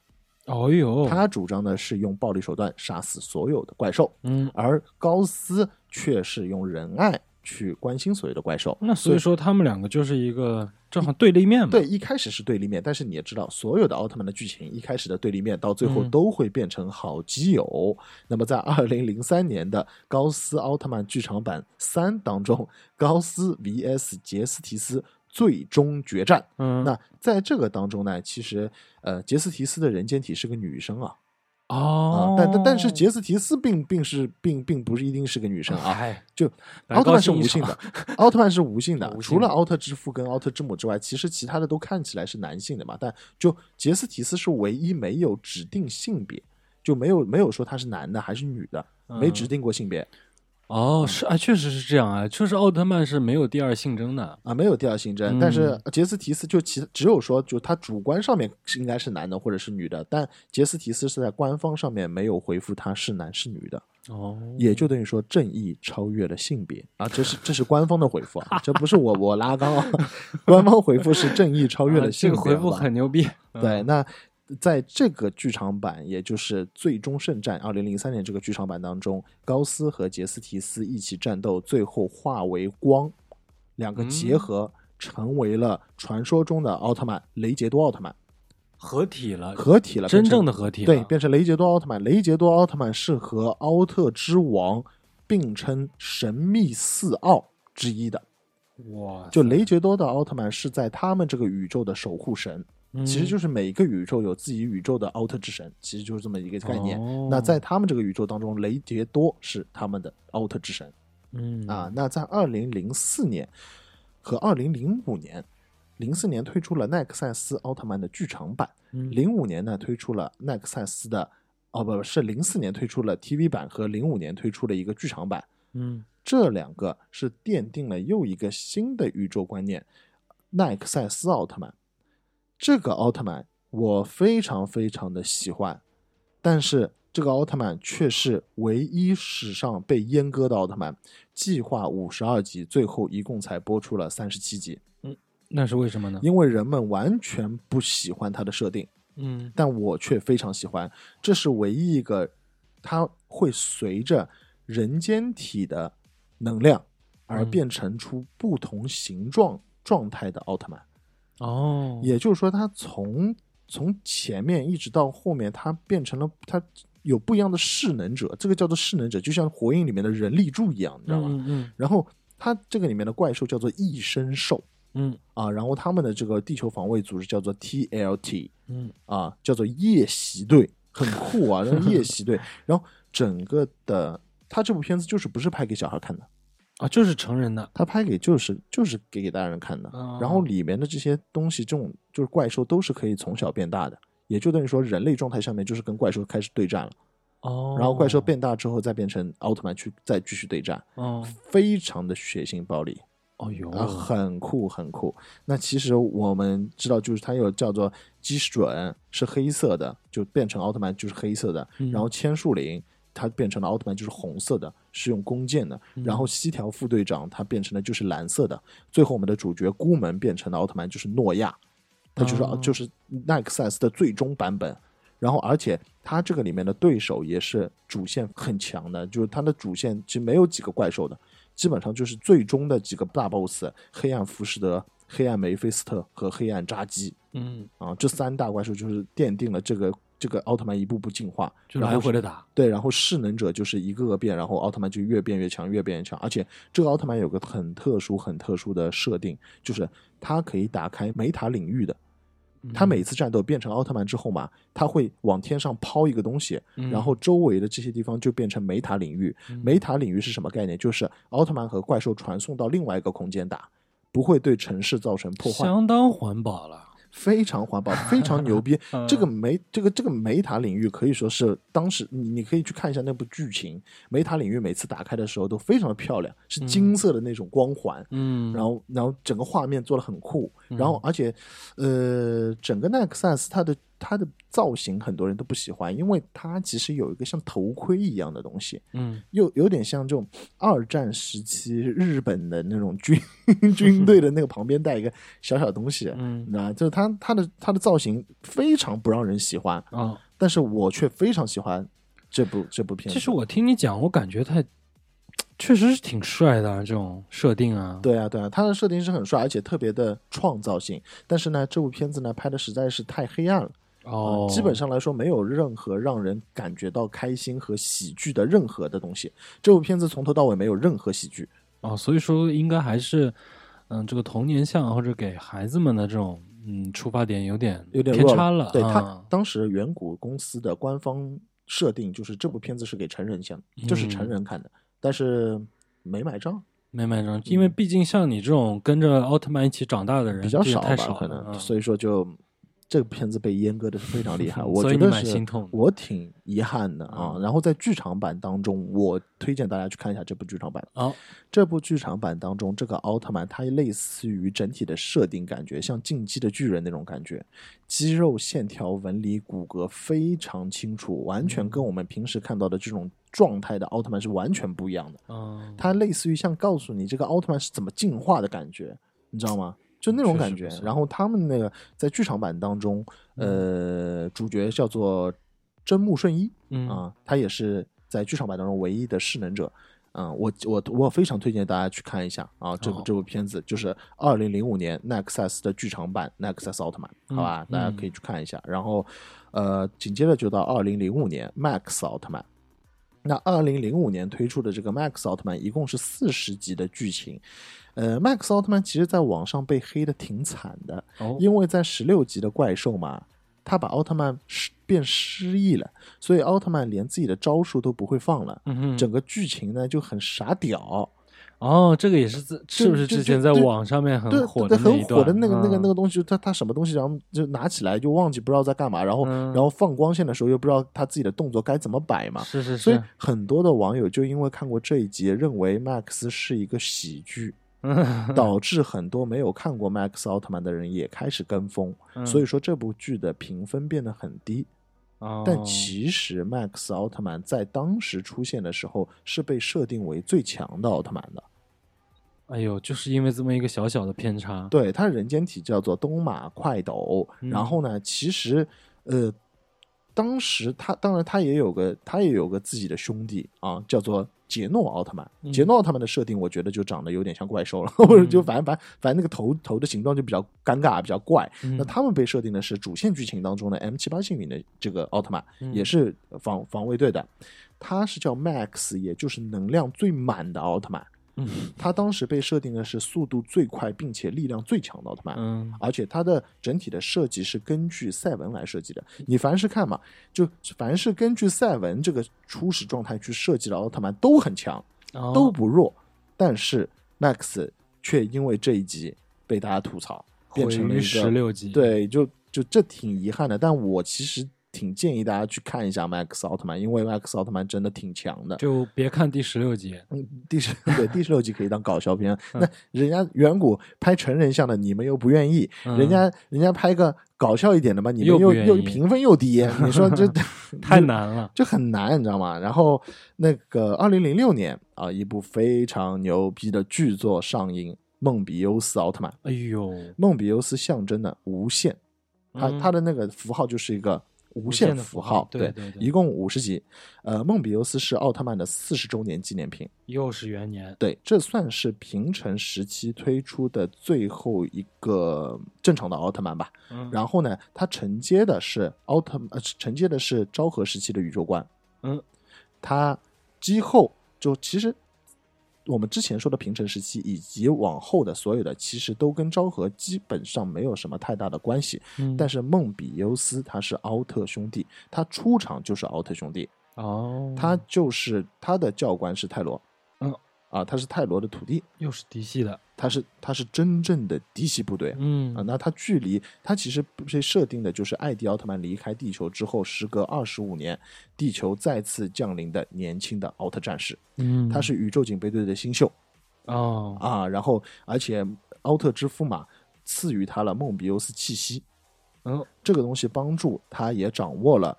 哦哟，他主张的是用暴力手段杀死所有的怪兽，嗯，而高斯却是用仁爱去关心所有的怪兽。那所以说他们两个就是一个正好对立面嘛，对，一开始是对立面，但是你也知道，所有的奥特曼的剧情一开始的对立面，到最后嗯都会变成好基友。那么在二零零三年的高斯奥特曼剧场版三当中，高斯 VS 杰斯提斯最终决战。嗯，那在这个当中呢，其实呃，杰斯提斯的人间体是个女生啊，啊、哦，但但但是杰斯提斯并并是并并不是一定是个女生啊，哎，就奥特曼是无性的，奥特曼是无性的，除了奥特之父跟奥特之母之外，其实其他的都看起来是男性的嘛。但就杰斯提斯是唯一没有指定性别，就没有没有说他是男的还是女的，没指嗯。定过性别哦，是啊，确实是这样啊，就是奥特曼是没有第二性征的，啊，没有第二性征。但是嗯杰斯提斯就其只有说，就他主观上面是应该是男的或者是女的，但杰斯提斯是在官方上面没有回复他是男是女的。哦，也就等于说正义超越了性别啊，这是这是官方的回复啊，这不是我我拉高啊，官方回复是正义超越啊了性别。这个回复很牛逼，对，嗯那在这个剧场版，也就是《最终圣战》二零零三年这个剧场版当中，高斯和杰斯提斯一起战斗，最后化为光，两个结嗯合，成为了传说中的奥特曼雷杰多奥特曼，合体了，合体了，真正的合体了，对，变成雷杰多奥特曼。雷杰多奥特曼是和奥特之王并称神秘四奥之一的。哇，就雷杰多的奥特曼是在他们这个宇宙的守护神，嗯其实就是每一个宇宙有自己宇宙的奥特之神，其实就是这么一个概念。哦那在他们这个宇宙当中，雷杰多是他们的奥特之神嗯啊。那在二零零四年和二零零五年，零四年推出了奈克赛斯奥特曼的剧场版，嗯零五年呢推出了奈克赛斯的，哦不不是零四年推出了 TV 版和零五年推出了一个剧场版，嗯这两个是奠定了又一个新的宇宙观念——奈克赛斯奥特曼。这个奥特曼我非常非常的喜欢，但是这个奥特曼却是唯一史上被阉割的奥特曼。计划五十二集，最后一共才播出了三十七集，嗯那是为什么呢？因为人们完全不喜欢它的设定。嗯但我却非常喜欢。这是唯一一个，它会随着人间体的能量而嗯变成出不同形状状态的奥特曼。哦，也就是说，它从从前面一直到后面，它变成了它有不一样的势能者，这个叫做势能者，就像火影里面的人力柱一样，你知道吗？嗯嗯然后它这个里面的怪兽叫做异生兽嗯啊，然后他们的这个地球防卫组织叫做 TLT。嗯啊，叫做夜袭队，很酷啊，那个夜袭队。然后整个的，他这部片子就是不是拍给小孩看的，啊，就是成人的，他拍给就是就是给给大人看的。哦然后里面的这些东西，这种就是怪兽都是可以从小变大的，也就等于说人类状态下面就是跟怪兽开始对战了。哦，然后怪兽变大之后再变成奥特曼去再继续对战，哦非常的血腥暴力。哦哟，啊，很酷很酷。那其实我们知道，就是它有叫做基准是黑色的，就变成奥特曼就是黑色的。嗯然后千树林他变成了奥特曼就是红色的，是用弓箭的。然后西条副队长他变成了就是蓝色的。最后我们的主角孤门变成了奥特曼就是诺亚，他就是、哦就是奈克赛斯的最终版本。然后，而且他这个里面的对手也是主线很强的，就是他的主线其实没有几个怪兽的，基本上就是最终的几个大 boss：黑暗浮士德、黑暗梅菲斯特和黑暗扎基嗯，啊，这三大怪兽就是奠定了这个这个奥特曼一步步进化，就然后来回的打。对，然后势能者就是一个个变，然后奥特曼就越变越强，越变越强。而且这个奥特曼有个很特殊、很特殊的设定，就是它可以打开梅塔领域的。他每次战斗变成奥特曼之后嘛，他会往天上抛一个东西，嗯然后周围的这些地方就变成梅塔领域。梅塔领域是什么概念？就是奥特曼和怪兽传送到另外一个空间打，不会对城市造成破坏。相当环保了。非常环保，非常牛逼 嗯。这个梅这个这个梅塔领域可以说是当时你你可以去看一下那部剧情，梅塔领域每次打开的时候都非常的漂亮，是金色的那种光环。嗯，然后，然后整个画面做的很酷，然后而且，呃，整个奈克赛斯它的它的造型很多人都不喜欢，因为它其实有一个像头盔一样的东西，嗯又有点像这种二战时期日本的那种军 军队的那个旁边带一个小小东西，嗯你知道吗？就是它它的它的造型非常不让人喜欢，啊，但是我却非常喜欢这部这部片子。其实我听你讲，我感觉他确实是挺帅的啊，这种设定啊。对啊对啊，他的设定是很帅，而且特别的创造性。但是呢，这部片子呢拍的实在是太黑暗了。哦，基本上来说没有任何让人感觉到开心和喜剧的任何的东西。这部片子从头到尾没有任何喜剧。哦，所以说应该还是嗯，这个童年向或者给孩子们的这种嗯出发点有点有点偏差了。对他啊当时远古公司的官方设定就是这部片子是给成人向，就是成嗯人看的，但是没买账，没买账，因为毕竟像你这种跟着奥特曼一起长大的人比较少吧，可能，嗯所以说就这个片子被阉割的是非常厉害，我觉得是蛮心痛我挺遗憾的啊。嗯然后在剧场版当中，我推荐大家去看一下这部剧场版。哦，这部剧场版当中，这个奥特曼它类似于整体的设定感觉，像进击的巨人那种感觉，肌肉线条、纹理、骨骼非常清楚，完全跟我们平时看到的这种状态的奥特曼是完全不一样的。嗯，它类似于像告诉你这个奥特曼是怎么进化的感觉，你知道吗？就那种感觉然后他们那个在剧场版当中，呃，主角叫做真木顺一嗯啊，他也是在剧场版当中唯一的势能者。嗯，我我我非常推荐大家去看一下啊，这部哦。这部片子就是二零零五年奈克赛斯的剧场版奈克赛斯奥特曼，好吧，嗯大家可以去看一下。然后，呃，紧接着就到二零零五年 Max 奥特曼，那二零零五年推出的这个 Max 奥特曼一共是四十集的剧情，呃，Max 奥特曼其实在网上被黑的挺惨的，哦，因为在十六级的怪兽嘛，他把奥特曼失变失忆了，所以奥特曼连自己的招数都不会放了，嗯整个剧情呢就很傻屌，哦，这个也是自是不是之前在网上面很火，的？很火的那个那个那个，东西，就他他什么东西，然后就拿起来就忘记不知道在干嘛，然后嗯。然后放光线的时候又不知道他自己的动作该怎么摆嘛，是是是所以，很多的网友就因为看过这一集，认为 Max 是一个喜剧，导致很多没有看过 Max 奥特曼的人也开始跟风，嗯所以说这部剧的评分变得很低。哦但其实 Max 奥特曼在当时出现的时候是被设定为最强的奥特曼的，哎呦，就是因为这么一个小小的偏差，对，他人间体叫做东马快斗，嗯然后呢，其实呃。当时他当然他也有个他也有个自己的兄弟啊，叫做杰诺奥特曼。嗯杰诺奥特曼的设定，我觉得就长得有点像怪兽了，或者就反正反正反正那个头头的形状就比较尴尬，比较怪。嗯那他们被设定的是主线剧情当中的 M 七八幸运的这个奥特曼，嗯也是防防卫队的，他是叫 Max，也就是能量最满的奥特曼。嗯他当时被设定的是速度最快并且力量最强的奥特曼。嗯而且它的整体的设计是根据赛文来设计的。你凡是看嘛，就凡是根据赛文这个初始状态去设计的奥特曼都很强，哦都不弱。但是 Max 却因为这一集被大家吐槽，变成了一十个六集，，对，就就这挺遗憾的。但我其实挺建议大家去看一下 Max 奥特曼，因为 Max 奥特曼真的挺强的。就别看第十六集，嗯，第十对第十六集可以当搞笑片，嗯那人家远古拍成人像的，你们又不愿意，嗯人家人家拍个搞笑一点的嘛，你们又又又评分又低，你说这 太难了。就很难，你知道吗？然后那个二零零六年啊，一部非常牛逼的剧作上映，《梦比优斯奥特曼》。哎呦，梦比优斯象征的无限，它嗯它的那个符号就是一个无无限符号符号，对对对一共五十集。呃，梦比优斯是奥特曼的四十周年纪念品，又是元年，对，这算是平成时期推出的最后一个正常的奥特曼吧。嗯，然后呢，它承接的是奥特呃承接的是昭和时期的宇宙观，嗯，它之后就其实我们之前说的平成时期以及往后的所有的，其实都跟昭和基本上没有什么太大的关系。嗯。但是梦比优斯他是奥特兄弟，他出场就是奥特兄弟，哦，他就是他的教官是泰罗，嗯，啊，他是泰罗的徒弟，又是嫡系的，他是他是真正的嫡系部队。嗯。啊，那他距离他其实被设定的就是艾迪奥特曼离开地球之后，时隔二十五年，地球再次降临的年轻的奥特战士，嗯，他是宇宙警备队的新秀。哦，啊，然后而且奥特之父嘛赐予他了梦比优斯气息，嗯，这个东西帮助他也掌握了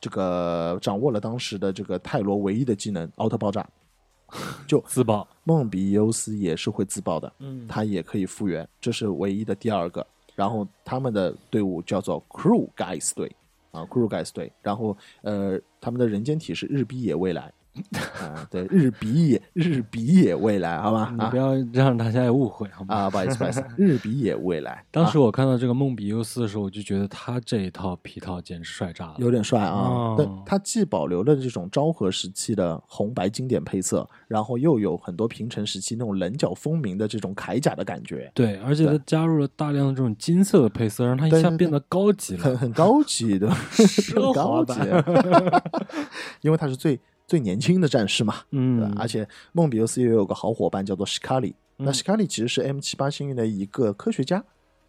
这个掌握了当时的这个泰罗唯一的技能奥特爆炸，就自爆，梦比优斯也是会自爆的，嗯，他也可以复原，这是唯一的第二个。然后他们的队伍叫做 Crew Guys 队啊，Crew Guys 队。然后呃，他们的人间体是日逼野未来 啊，对，日比野日比野未来，好吧啊你不要让大家有误会好吗？啊，不好意思不好意思，日比野未来。当时啊我看到这个梦比优斯的时候，我就觉得他这一套皮套简直帅炸了。有点帅啊它既保留了这种昭和时期的红白经典配色，然后又有很多平成时期那种棱角分明的这种铠甲的感觉，对，而且对它加入了大量的这种金色的配色，让它一下变得高级了。很很高级的，奢华很高级版，因为他是最最年轻的战士嘛，对吧？嗯？，而且梦比优斯也有个好伙伴叫做史卡里，那嗯史卡里其实是 M 七八星云的一个科学家。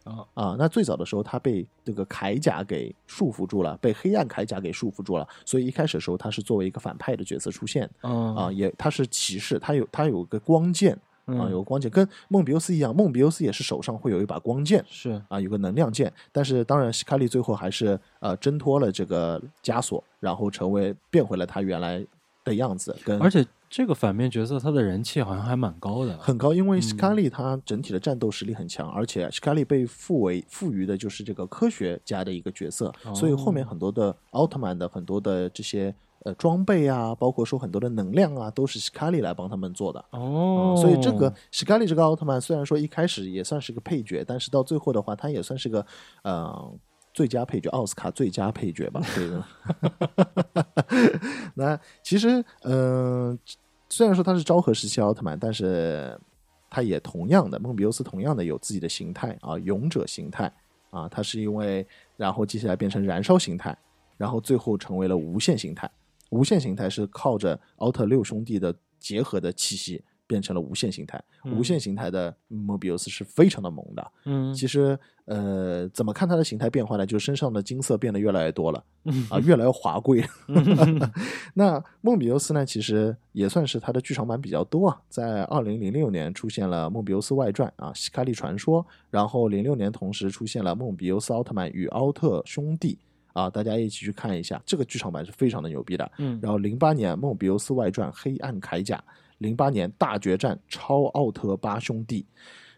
啊啊。那最早的时候，他被这个铠甲给束缚住了，被黑暗铠甲给束缚住了，所以一开始的时候他是作为一个反派的角色出现。啊，啊也他是骑士，他有他有个光剑啊，嗯有个光剑，跟梦比优斯一样，梦比优斯也是手上会有一把光剑。是。啊，有个能量剑，但是当然，希卡利最后还是呃挣脱了这个枷锁，然后成为变回了他原来的样子，跟而且这个反面角色他的人气好像还蛮高的。很高，因为嗯希卡利他整体的战斗实力很强，而且斯卡利被赋为赋予的就是这个科学家的一个角色，所以后面哦很多的奥特曼的很多的这些呃装备啊，包括说很多的能量啊，都是希卡利来帮他们做的。哦嗯，所以这个史卡利这个奥特曼虽然说一开始也算是个配角，但是到最后的话，他也算是个呃最佳配角，奥斯卡最佳配角吧。对的。那其实嗯、虽然说他是昭和时期奥特曼，但是他也同样的，梦比优斯同样的有自己的形态啊，勇者形态啊，他是因为然后接下来变成燃烧形态，然后最后成为了无限形态。无限形态是靠着奥特六兄弟的结合的气息变成了无限形态。无限形态的莫比乌斯是非常的萌的。嗯其实，呃，怎么看它的形态变化呢？就是身上的金色变得越来越多了嗯 啊，越来越华贵。那梦比优斯呢，其实也算是它的剧场版比较多啊。在二零零六年出现了《梦比优斯外传》啊，《希卡利传说》，然后零六年同时出现了《梦比优斯奥特曼与奥特兄弟》啊，大家一起去看一下，这个剧场版是非常的牛逼的。嗯然后零八年《梦比优斯外传：黑暗铠甲》，零八年《大决战：超奥特八兄弟》。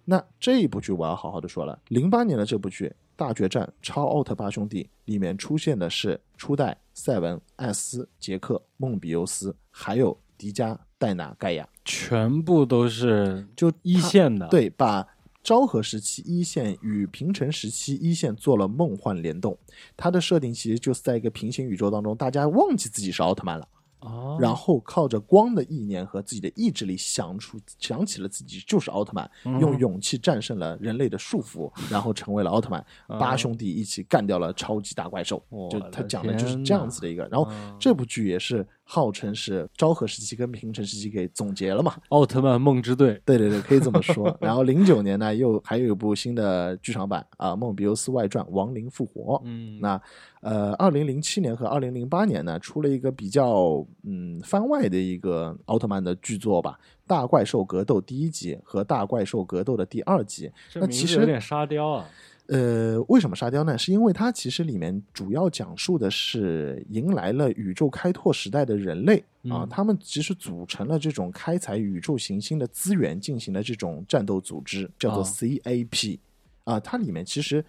那这一部剧我要好好的说了，零八年的这部剧《大决战：超奥特八兄弟》里面出现的是初代赛文、艾斯、杰克、梦比优斯，还有迪迦、戴拿、盖亚，全部都是就一线的。，对，把昭和时期一线与平成时期一线做了梦幻联动。它的设定其实就是在一个平行宇宙当中，大家忘记自己是奥特曼了。哦，然后靠着光的意念和自己的意志力想出想起了自己就是奥特曼，嗯用勇气战胜了人类的束缚，然后成为了奥特曼。八兄弟一起干掉了超级大怪兽，我就他讲的就是这样子的一个。然后嗯这部剧也是号称是昭和时期跟平成时期给总结了嘛。奥特曼梦之队，对对对，可以这么说。然后零九年呢，又还有一部新的剧场版啊，《梦比优斯外传：亡灵复活》。嗯，那呃，二零零七年和二零零八年呢，出了一个比较嗯番外的一个奥特曼的剧作吧，《大怪兽格斗》第一集和《大怪兽格斗》的第二集。这那其实有点沙雕啊。呃，为什么沙雕呢？是因为它其实里面主要讲述的是迎来了宇宙开拓时代的人类啊，嗯他们其实组成了这种开采宇宙行星的资源，进行的这种战斗组织，叫做啊 CAP 啊。它里面其实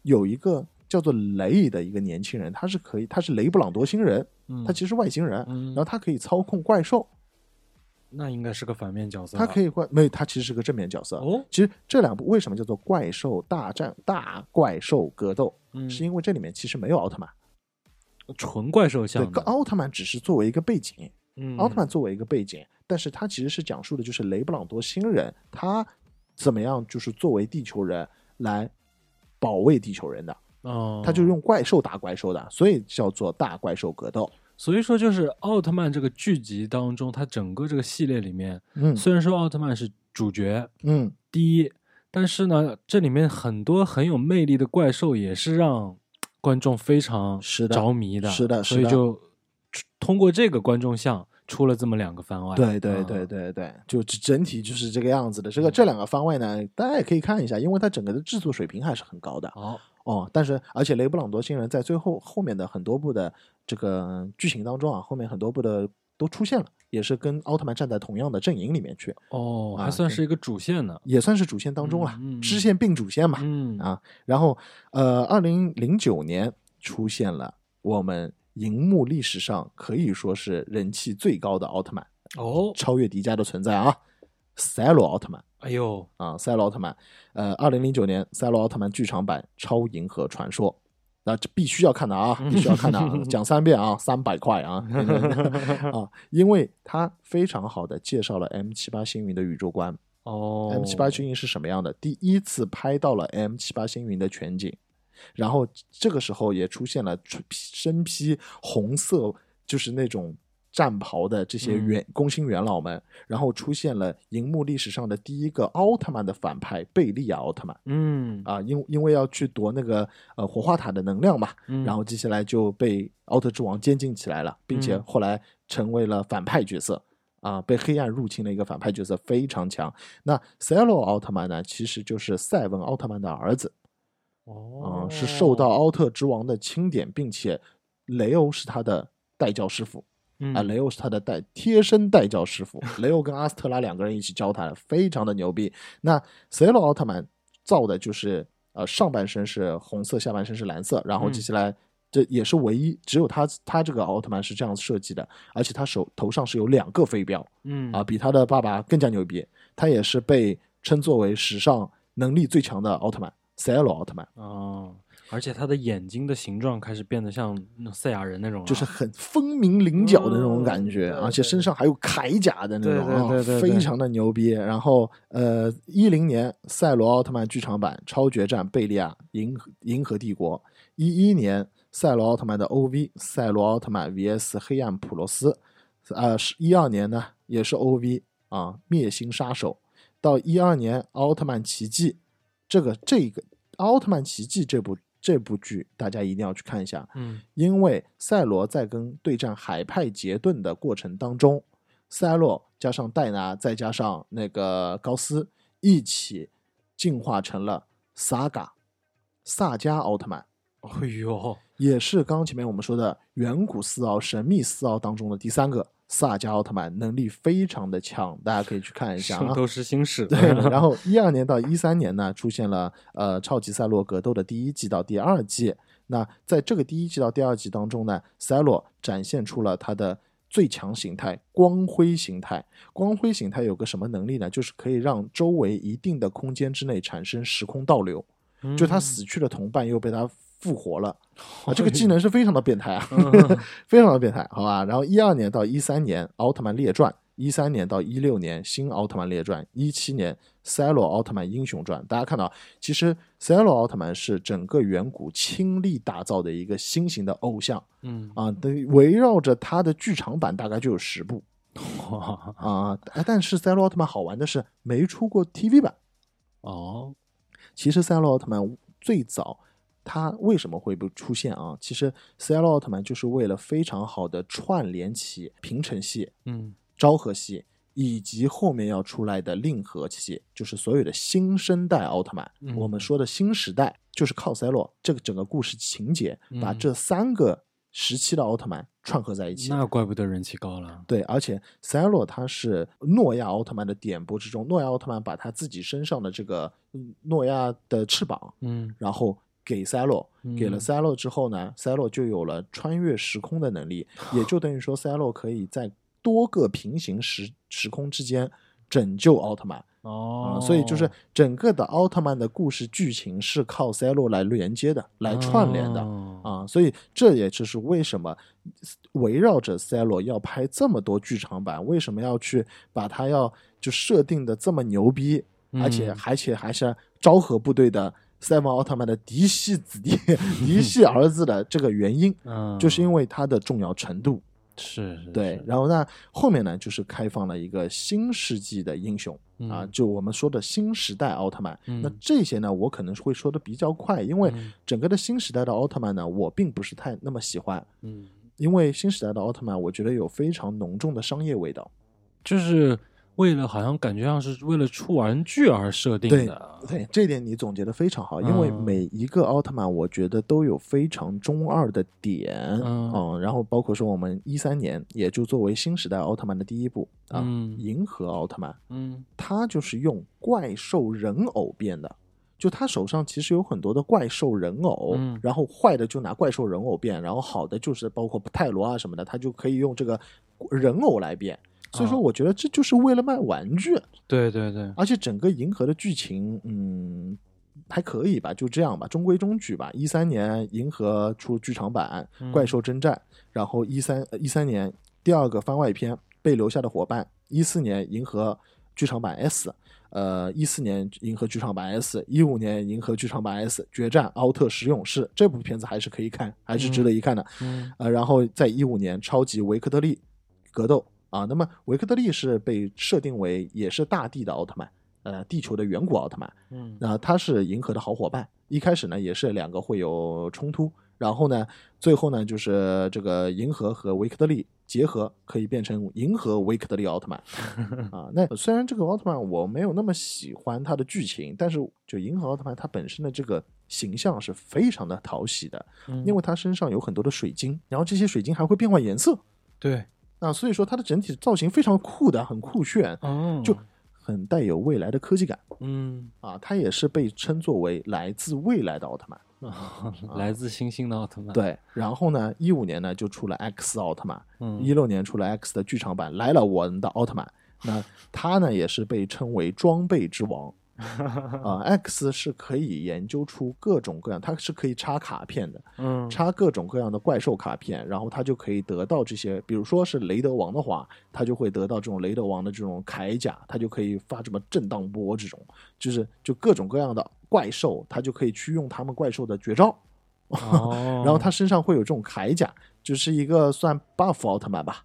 有一个叫做雷的一个年轻人，他是可以，他是雷布朗多星人，嗯，他其实外星人，嗯然后他可以操控怪兽，那应该是个反面角色啊。他可以怪没有，他其实是个正面角色。哦，其实这两部为什么叫做怪兽大战大怪兽格斗？嗯，是因为这里面其实没有奥特曼，纯怪兽对，像的。奥特曼只是作为一个背景，嗯，奥特曼作为一个背景，但是他其实是讲述的就是雷布朗多星人他怎么样，就是作为地球人来保卫地球人的，哦，他就用怪兽打怪兽的，所以叫做大怪兽格斗。所以说，就是奥特曼这个剧集当中，它整个这个系列里面，嗯虽然说奥特曼是主角嗯，第一，但是呢，这里面很多很有魅力的怪兽也是让观众非常着迷的，是的是的所以就通过这个观众像出了这么两个番外。对对啊对对对，就整体就是这个样子的。这个这两个番外呢，大家也可以看一下，因为它整个的制作水平还是很高的。哦，哦，但是而且雷布朗多星人在最后后面的很多部的这个剧情当中啊，后面很多部的都出现了，也是跟奥特曼站在同样的阵营里面去，哦，啊还算是一个主线呢。也算是主线当中了，嗯嗯支线并主线嘛。嗯啊，然后呃，二零零九年出现了我们荧幕历史上可以说是人气最高的奥特曼，哦，超越迪迦的存在啊，赛罗奥特曼。哎呦，啊，赛罗奥特曼，呃，二零零九年赛罗奥特曼剧场版《超银河传说》，那这必须要看的啊，必须要看的啊，讲三遍啊，三百块啊 啊，因为它非常好的介绍了 M 七八星云的宇宙观。哦 M 七八星云是什么样的？第一次拍到了 M 七八星云的全景，然后这个时候也出现了身披红色，就是那种战袍的这些嗯。元、工薪元老们，然后出现了荧幕历史上的第一个奥特曼的反派贝利亚奥特曼。嗯。啊，因因为要去夺那个呃火化塔的能量嘛，嗯。然后接下来就被奥特之王监禁起来了，并且嗯。后来成为了反派角色。啊，被黑暗入侵的一个反派角色非常强。那赛罗奥特曼呢，其实就是赛文奥特曼的儿子，哦。嗯，是受到奥特之王的钦点，并且雷欧是他的代教师傅嗯啊，雷欧是他的代贴身代教师傅。雷欧跟阿斯特拉两个人一起教他，非常的牛逼。那赛罗奥特曼造的就是呃上半身是红色，下半身是蓝色，然后嗯接下来。这也是唯一，只有他他这个奥特曼是这样设计的，而且他手头上是有两个飞镖，嗯啊，比他的爸爸更加牛逼。他也是被称作为史上能力最强的奥特曼——赛罗奥特曼，哦，而且他的眼睛的形状开始变得像赛亚人那种了，就是很风鸣棱角的那种感觉，嗯而且身上还有铠甲的那种啊，对对对对对非常的牛逼。然后，呃，一零年赛罗奥特曼剧场版《超决战贝利亚：银河银河帝国》，一一年赛罗奥特曼的 OV《赛罗奥特曼 VS 黑暗普罗斯》，呃，是一二年呢也是 OV 啊，《灭星杀手》。到一二年奥特曼奇迹，这个这个奥特曼奇迹这部这部剧大家一定要去看一下，嗯。因为赛罗在跟对战海派杰顿的过程当中，赛罗加上戴拿再加上那个高斯一起进化成了萨嘎萨迦奥特曼，哎呦，也是刚刚前面我们说的远古四奥、神秘四奥当中的第三个萨迦奥特曼，能力非常的强，大家可以去看一下啊。圣斗士星矢，对，然后一二年到一三年呢，出现了呃超级赛洛格斗的第一季到第二季。那在这个第一季到第二季当中呢，赛洛展现出了他的最强形态——光辉形态。光辉形态有个什么能力呢？就是可以让周围一定的空间之内产生时空倒流，嗯就他死去的同伴又被他复活了。啊，这个技能是非常的变态啊，嗯 非常的变态，好吧？然后一二年到一三年，《奥特曼列传》一三年到一六年《新奥特曼列传》，一七年《赛罗奥特曼英雄传》。大家看到，其实赛罗奥特曼是整个远古倾力打造的一个新型的偶像嗯，啊，对，围绕着他的剧场版大概就有十部哇，啊。哎但是赛罗奥特曼好玩的是没出过 TV 版。哦，其实赛罗奥特曼最早它为什么会不出现啊？其实赛罗奥特曼就是为了非常好的串联起平成系、嗯昭和系以及后面要出来的令和系，就是所有的新生代奥特曼。嗯我们说的新时代，就是靠赛罗这个整个故事情节，把嗯这三个时期的奥特曼串合在一起。那怪不得人气高了。对，而且赛罗他是诺亚奥特曼的点拨之中，诺亚奥特曼把他自己身上的这个嗯诺亚的翅膀，嗯然后给赛罗，给了嗯。赛罗之后呢，赛罗就有了穿越时空的能力，也就等于说赛罗可以在多个平行时时空之间拯救奥特曼。哦啊、，所以就是整个的奥特曼的故事剧情是靠赛罗来连接的，来串联的。哦。啊，所以这也就是为什么围绕着赛罗要拍这么多剧场版，为什么要去把它要就设定的这么牛逼，而且嗯。而且还是昭和部队的赛文奥特曼的嫡系子弟、嫡系儿子的这个原因，嗯，就是因为它的重要程度。是是对，然后呢，后面呢就是开放了一个新世纪的英雄啊，嗯就我们说的新时代奥特曼。那嗯这些呢，我可能会说的比较快，因为嗯整个的新时代的奥特曼呢，我并不是太那么喜欢。嗯，因为新时代的奥特曼，我觉得有非常浓重的商业味道。就是为了好像感觉像是为了出玩具而设定的。对，这点你总结的非常好。因为嗯每一个奥特曼，我觉得都有非常中二的点，嗯然后包括说我们一三年，也就作为新时代奥特曼的第一部啊，嗯银河奥特曼，嗯他就是用怪兽人偶变的。就他手上其实有很多的怪兽人偶，嗯然后坏的就拿怪兽人偶变，然后好的就是包括泰罗啊什么的，他就可以用这个人偶来变。所以说，啊我觉得这就是为了卖玩具，对对对，而且整个银河的剧情，嗯，还可以吧，就这样吧，中规中矩吧。一三年银河出剧场版嗯《怪兽征战》，然后一三一三年第二个番外篇《被留下的伙伴》，一四年银河剧场版 S，呃，一四年银河剧场版 S，一五年银河剧场版 S 决战奥特十勇士这部片子还是可以看，还是值得一看的。嗯呃，然后在一五年超级维克特利格斗啊，那么维克特利是被设定为也是大地的奥特曼，呃，地球的远古奥特曼，嗯那、他是银河的好伙伴，一开始呢也是两个会有冲突，然后呢，最后呢就是这个银河和维克特利结合，可以变成银河维克特利奥特曼 啊。那虽然这个奥特曼我没有那么喜欢它的剧情，但是就银河奥特曼它本身的这个形象是非常的讨喜的，嗯因为它身上有很多的水晶，然后这些水晶还会变换颜色。对啊，所以说它的整体造型非常酷的，很酷炫，哦，就很带有未来的科技感嗯啊。它也是被称作为来自未来的奥特曼。来自星星的奥特曼，，对，然后呢，一五年呢就出了 X 奥特曼，嗯一六年出了 X 的剧场版，来了我们的奥特曼。那他呢也是被称为装备之王啊。X 是可以研究出各种各样，它是可以插卡片的，嗯插各种各样的怪兽卡片，然后它就可以得到这些，比如说是雷德王的话，它就会得到这种雷德王的这种铠甲，它就可以发什么震荡波这种，就是就各种各样的怪兽，它就可以去用他们怪兽的绝招，哦，然后他身上会有这种铠甲，就是一个算 buff 奥特曼吧。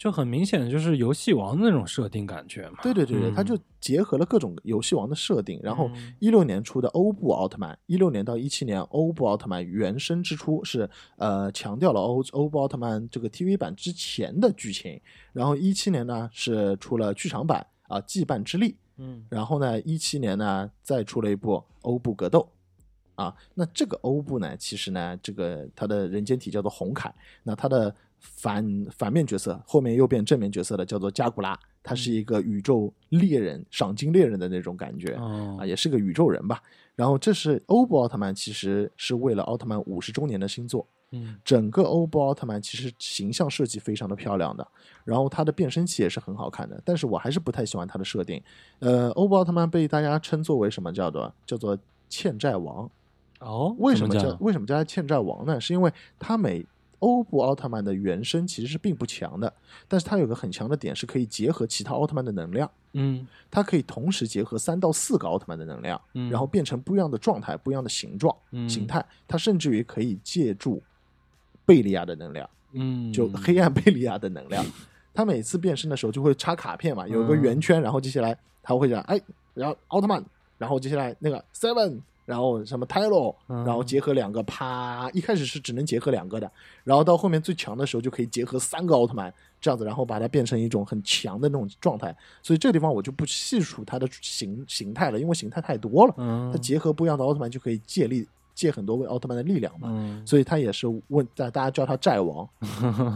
就很明显的就是游戏王的那种设定感觉嘛，对对对对，嗯。他就结合了各种游戏王的设定，然后嗯。一六年出的欧布奥特曼，一六年到一七年欧布奥特曼原生之初是呃强调了欧欧布奥特曼这个 TV 版之前的剧情，然后一七年呢是出了剧场版啊羁绊之力，嗯。然后呢一七年呢再出了一部欧布格斗。啊，那这个欧布呢，其实呢，这个它的人间体叫做红凯，那它的反反面角色后面又变正面角色的叫做加古拉，他是一个宇宙猎人、赏金猎人的那种感觉、哦啊，也是个宇宙人吧。然后这是欧布奥特曼，其实是为了奥特曼五十周年的新作，嗯整个欧布奥特曼其实形象设计非常的漂亮的，然后它的变身器也是很好看的，但是我还是不太喜欢它的设定。呃，欧布奥特曼被大家称作为什么叫做叫做欠债王？哦，为什么叫为什么叫他欠债王呢？是因为他每欧布奥特曼的原身其实是并不强的，但是它有个很强的点是可以结合其他奥特曼的能量，嗯它可以同时结合三到四个奥特曼的能量，嗯，然后变成不一样的状态、不一样的形状、嗯形态。它甚至于可以借助贝利亚的能量，嗯就黑暗贝利亚的能量。他每次变身的时候就会插卡片嘛，有个圆圈，然后接下来他会讲，哎，然后奥特曼，然后接下来那个 Seven，然后什么 Tylo，嗯然后结合两个，啪，一开始是只能结合两个的，然后到后面最强的时候就可以结合三个奥特曼，这样子，然后把它变成一种很强的那种状态。所以这个地方我就不细数它的形形态了，因为形态太多了。嗯它结合不一样的奥特曼就可以借力借很多位奥特曼的力量嘛。嗯所以他也是问大大家叫他债王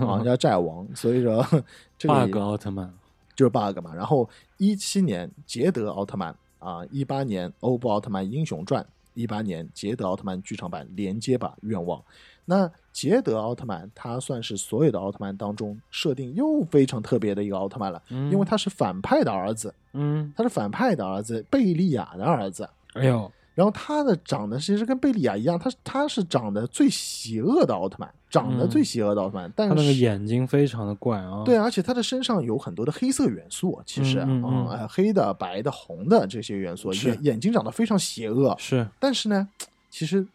啊，叫债王，所以说 这个 bug 奥特曼，就是 bug 嘛。然后一七年捷德奥特曼啊，一八年欧布奥特曼英雄传，一八年捷德奥特曼剧场版连接吧愿望。那捷德奥特曼他算是所有的奥特曼当中设定又非常特别的一个奥特曼了，嗯因为他是反派的儿子，嗯，他是反派的儿子，贝利亚的儿子。哎呦，然后他的长得其实跟贝利亚一样，他他是长得最邪恶的奥特曼，长得最邪恶的奥特曼，但是他那个眼睛非常的怪啊，对，而且他的身上有很多的黑色元素，其实嗯嗯嗯呃黑的、白的、红的这些元素，眼眼睛长得非常邪恶，是，但是呢，其实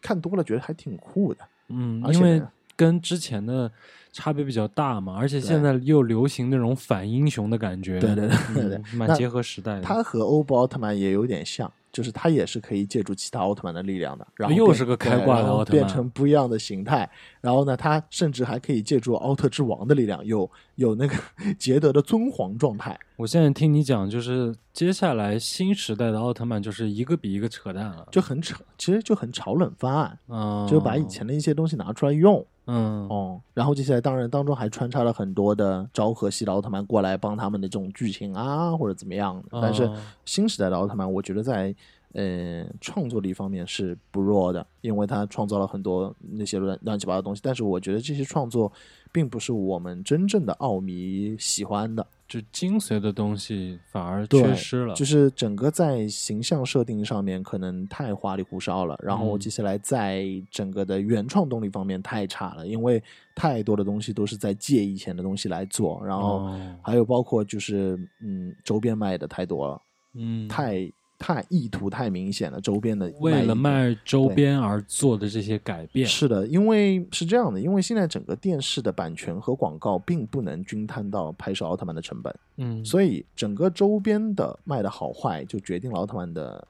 看多了觉得还挺酷的。嗯，而且因为跟之前的差别比较大嘛，而且现在又流行那种反英雄的感觉，对对对对对嗯蛮结合时代的。他和欧布奥特曼也有点像，就是他也是可以借助其他奥特曼的力量的，然后又是个开挂的奥特曼变成不一样的形态。然后呢，他甚至还可以借助奥特之王的力量，有有那个 捷德的尊皇状态。我现在听你讲，就是接下来新时代的奥特曼就是一个比一个扯淡了，就很扯，其实就很炒冷饭，嗯，就把以前的一些东西拿出来用。嗯哦，然后接下来当然当中还穿插了很多的昭和系的奥特曼过来帮他们的这种剧情啊，或者怎么样的。但是哦新时代的奥特曼，我觉得在呃创作力方面是不弱的，因为他创造了很多那些乱乱七八糟的东西。但是我觉得这些创作并不是我们真正的奥迷喜欢的。就精髓的东西反而对缺失了，就是整个在形象设定上面可能太花里胡哨了，然后嗯接下来在整个的原创动力方面太差了，因为太多的东西都是在借以前的东西来做，然后哦还有包括就是嗯周边卖的太多了，嗯，太太意图太明显了，周边的为了卖周边而做的这些改变，是的，因为是这样的，因为现在整个电视的版权和广告并不能均摊到拍摄奥特曼的成本，嗯，所以整个周边的卖的好坏就决定了奥特曼的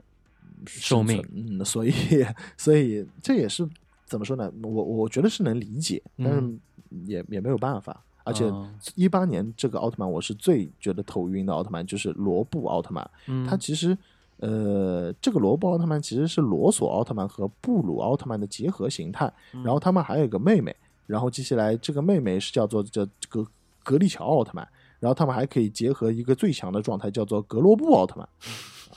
嗯寿命。嗯，所以 所以这也是怎么说呢？我我觉得是能理解，但是嗯也也没有办法。而且哦一八年这个奥特曼，我是最觉得头晕的奥特曼就是罗布奥特曼。嗯它其实呃，这个罗布奥特曼其实是罗索奥特曼和布鲁奥特曼的结合形态，嗯然后他们还有一个妹妹，然后接下来这个妹妹是叫做叫格格利乔奥特曼，然后他们还可以结合一个最强的状态叫做格罗布奥特曼。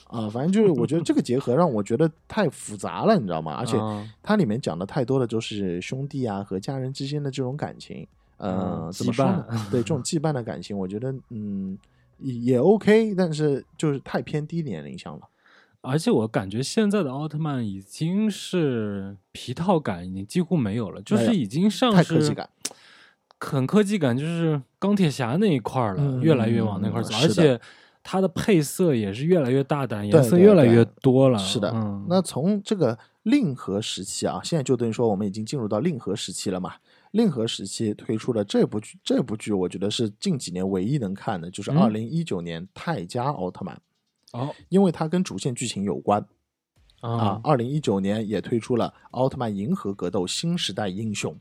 啊，反正就是我觉得这个结合让我觉得太复杂了，你知道吗？而且啊它里面讲的太多的就是兄弟啊和家人之间的这种感情，呃，嗯怎么说呢？对这种羁绊的感情，我觉得嗯也也 OK，但是就是太偏低年龄向了。而且我感觉现在的奥特曼已经是皮套感已经几乎没有了，就是已经上是太科技感，很科技感，就是钢铁侠那一块儿了，嗯越来越往那块儿走，而且它的配色也是越来越大胆，颜色越来越多了。是的，嗯，那从这个令和时期啊，现在就等于说我们已经进入到令和时期了嘛。令和时期推出了这部剧，这部剧我觉得是近几年唯一能看的，就是嗯二零一九年泰迦奥特曼，哦因为它跟主线剧情有关啊啊。二零一九年也推出了奥特曼银河格斗新时代英雄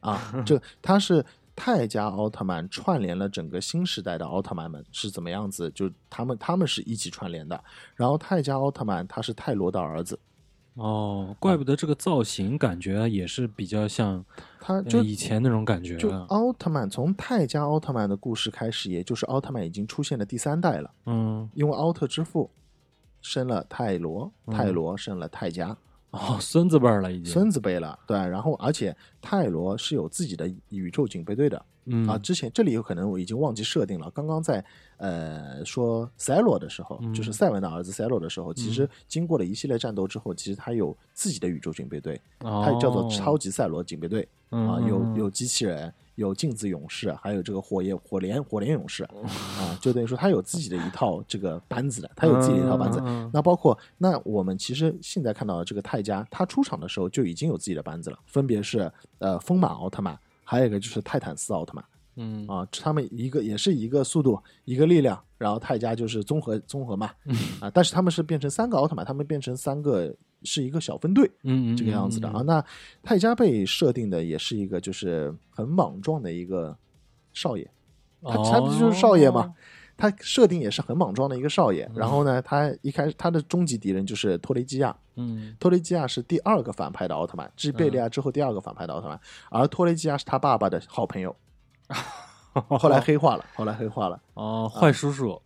啊，这 它是泰迦奥特曼串联了整个新时代的奥特曼们是怎么样子，就他们他们是一起串联的。然后泰迦奥特曼他是泰罗的儿子，哦，怪不得这个造型感觉也是比较像呃他就以前那种感觉就了。奥特曼从泰迦奥特曼的故事开始，也就是奥特曼已经出现了第三代了，嗯因为奥特之父生了泰罗，嗯泰罗生了泰迦，哦，孙子辈儿了已经。孙子辈了，对。然后而且泰罗是有自己的宇宙警备队的，嗯啊，之前这里有可能我已经忘记设定了。刚刚在呃说赛罗的时候，嗯就是赛文的儿子赛罗的时候，其实经过了一系列战斗之后，其实他有自己的宇宙警备队，它叫做超级赛罗警备队啊，有有机器人，有镜子勇士，还有这个火焰火莲火莲勇士哦 啊，就等于说他有自己的一套这个班子的，他有自己的一套班子。那包括那我们其实现在看到的这个泰迦，他出场的时候就已经有自己的班子了，分别是呃风马奥特曼，还有一个就是泰坦斯奥特曼。嗯啊，他们一个也是一个速度，一个力量，然后泰迦就是综合综合嘛，啊，但是他们是变成三个奥特曼，他们变成三个是一个小分队嗯嗯这个样子的嗯啊。那泰迦被设定的也是一个就是很莽撞的一个少爷，他他不就是少爷嘛？他设定也是很莽撞的一个少爷。然后呢，他一开始他的终极敌人就是托雷基亚，嗯托雷基亚是第二个反派的奥特曼，继贝利亚之后第二个反派的奥特曼，而托雷基亚是他爸爸的好朋友，后来黑化了，后来黑化了。哦，坏叔叔。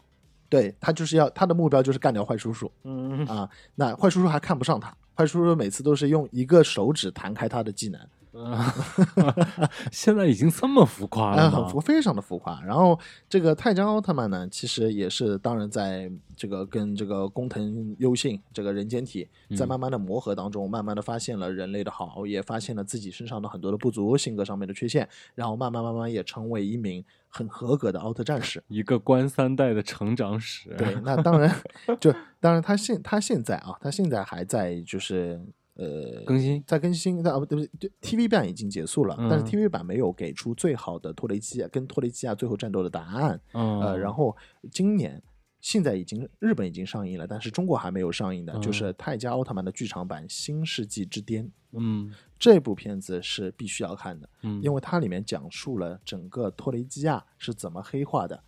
对他就是要他的目标就是干掉坏叔叔嗯啊，那坏叔叔还看不上他，坏叔叔每次都是用一个手指弹开他的技能，现在已经这么浮夸啊，了浮，非常的浮夸。然后这个泰迦奥特曼呢，其实也是当然在这个跟这个工藤优信这个人间体在慢慢的磨合当中，慢慢的发现了人类的好，也发现了自己身上的很多的不足，性格上面的缺陷，然后慢慢慢慢也成为一名很合格的奥特战士。一个官三代的成长史。对，那当然，就当然他现他现在啊，他现在还在就是呃更新。在更新，但啊不对不对，TV 版已经结束了，但是嗯 TV 版没有给出最好的托雷基亚跟托雷基亚最后战斗的答案。嗯，呃，然后今年现在已经日本已经上映了，但是中国还没有上映的，就是泰迦奥特曼的剧场版《新世纪之巅》嗯。这部片子是必须要看的，嗯，因为它里面讲述了整个托雷基亚是怎么黑化的。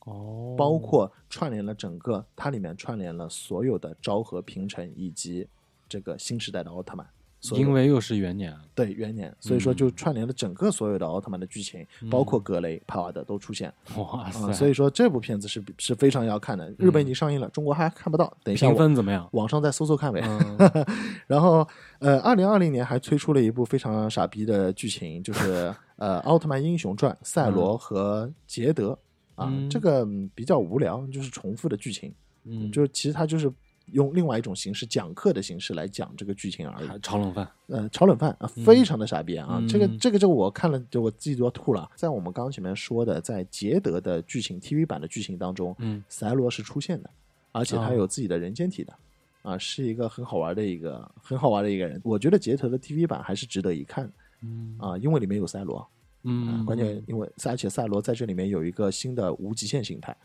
哦，包括串联了整个，它里面串联了所有的昭和平成以及这个新时代的奥特曼，因为又是元年，对元年，所以说就串联了整个所有的奥特曼的剧情，包括格雷、帕瓦德都出现啊、哇塞！所以说这部片子是是非常要看的。日本已经上映了，中国还看不到，等一下评我分怎么样？网上再搜搜看呗。嗯 然后，呃，二零二零年还推出了一部非常傻逼的剧情，就是呃《奥特曼英雄传》赛罗和捷德啊，嗯这个嗯比较无聊，就是重复的剧情，嗯，就是其实它就是用另外一种形式讲课的形式来讲这个剧情而已。炒冷饭。呃，炒冷饭啊，非常的傻逼啊！嗯这个这个这个我看了，就我自己都要吐了。在我们刚刚前面说的，在捷德的剧情 TV 版的剧情当中，嗯赛罗是出现的，而且他哦有自己的人间体的，啊，是一个很好玩的一个很好玩的一个人。我觉得捷德的 TV 版还是值得一看嗯啊，因为里面有赛罗，啊嗯，关键因为而且赛罗在这里面有一个新的无极限形态，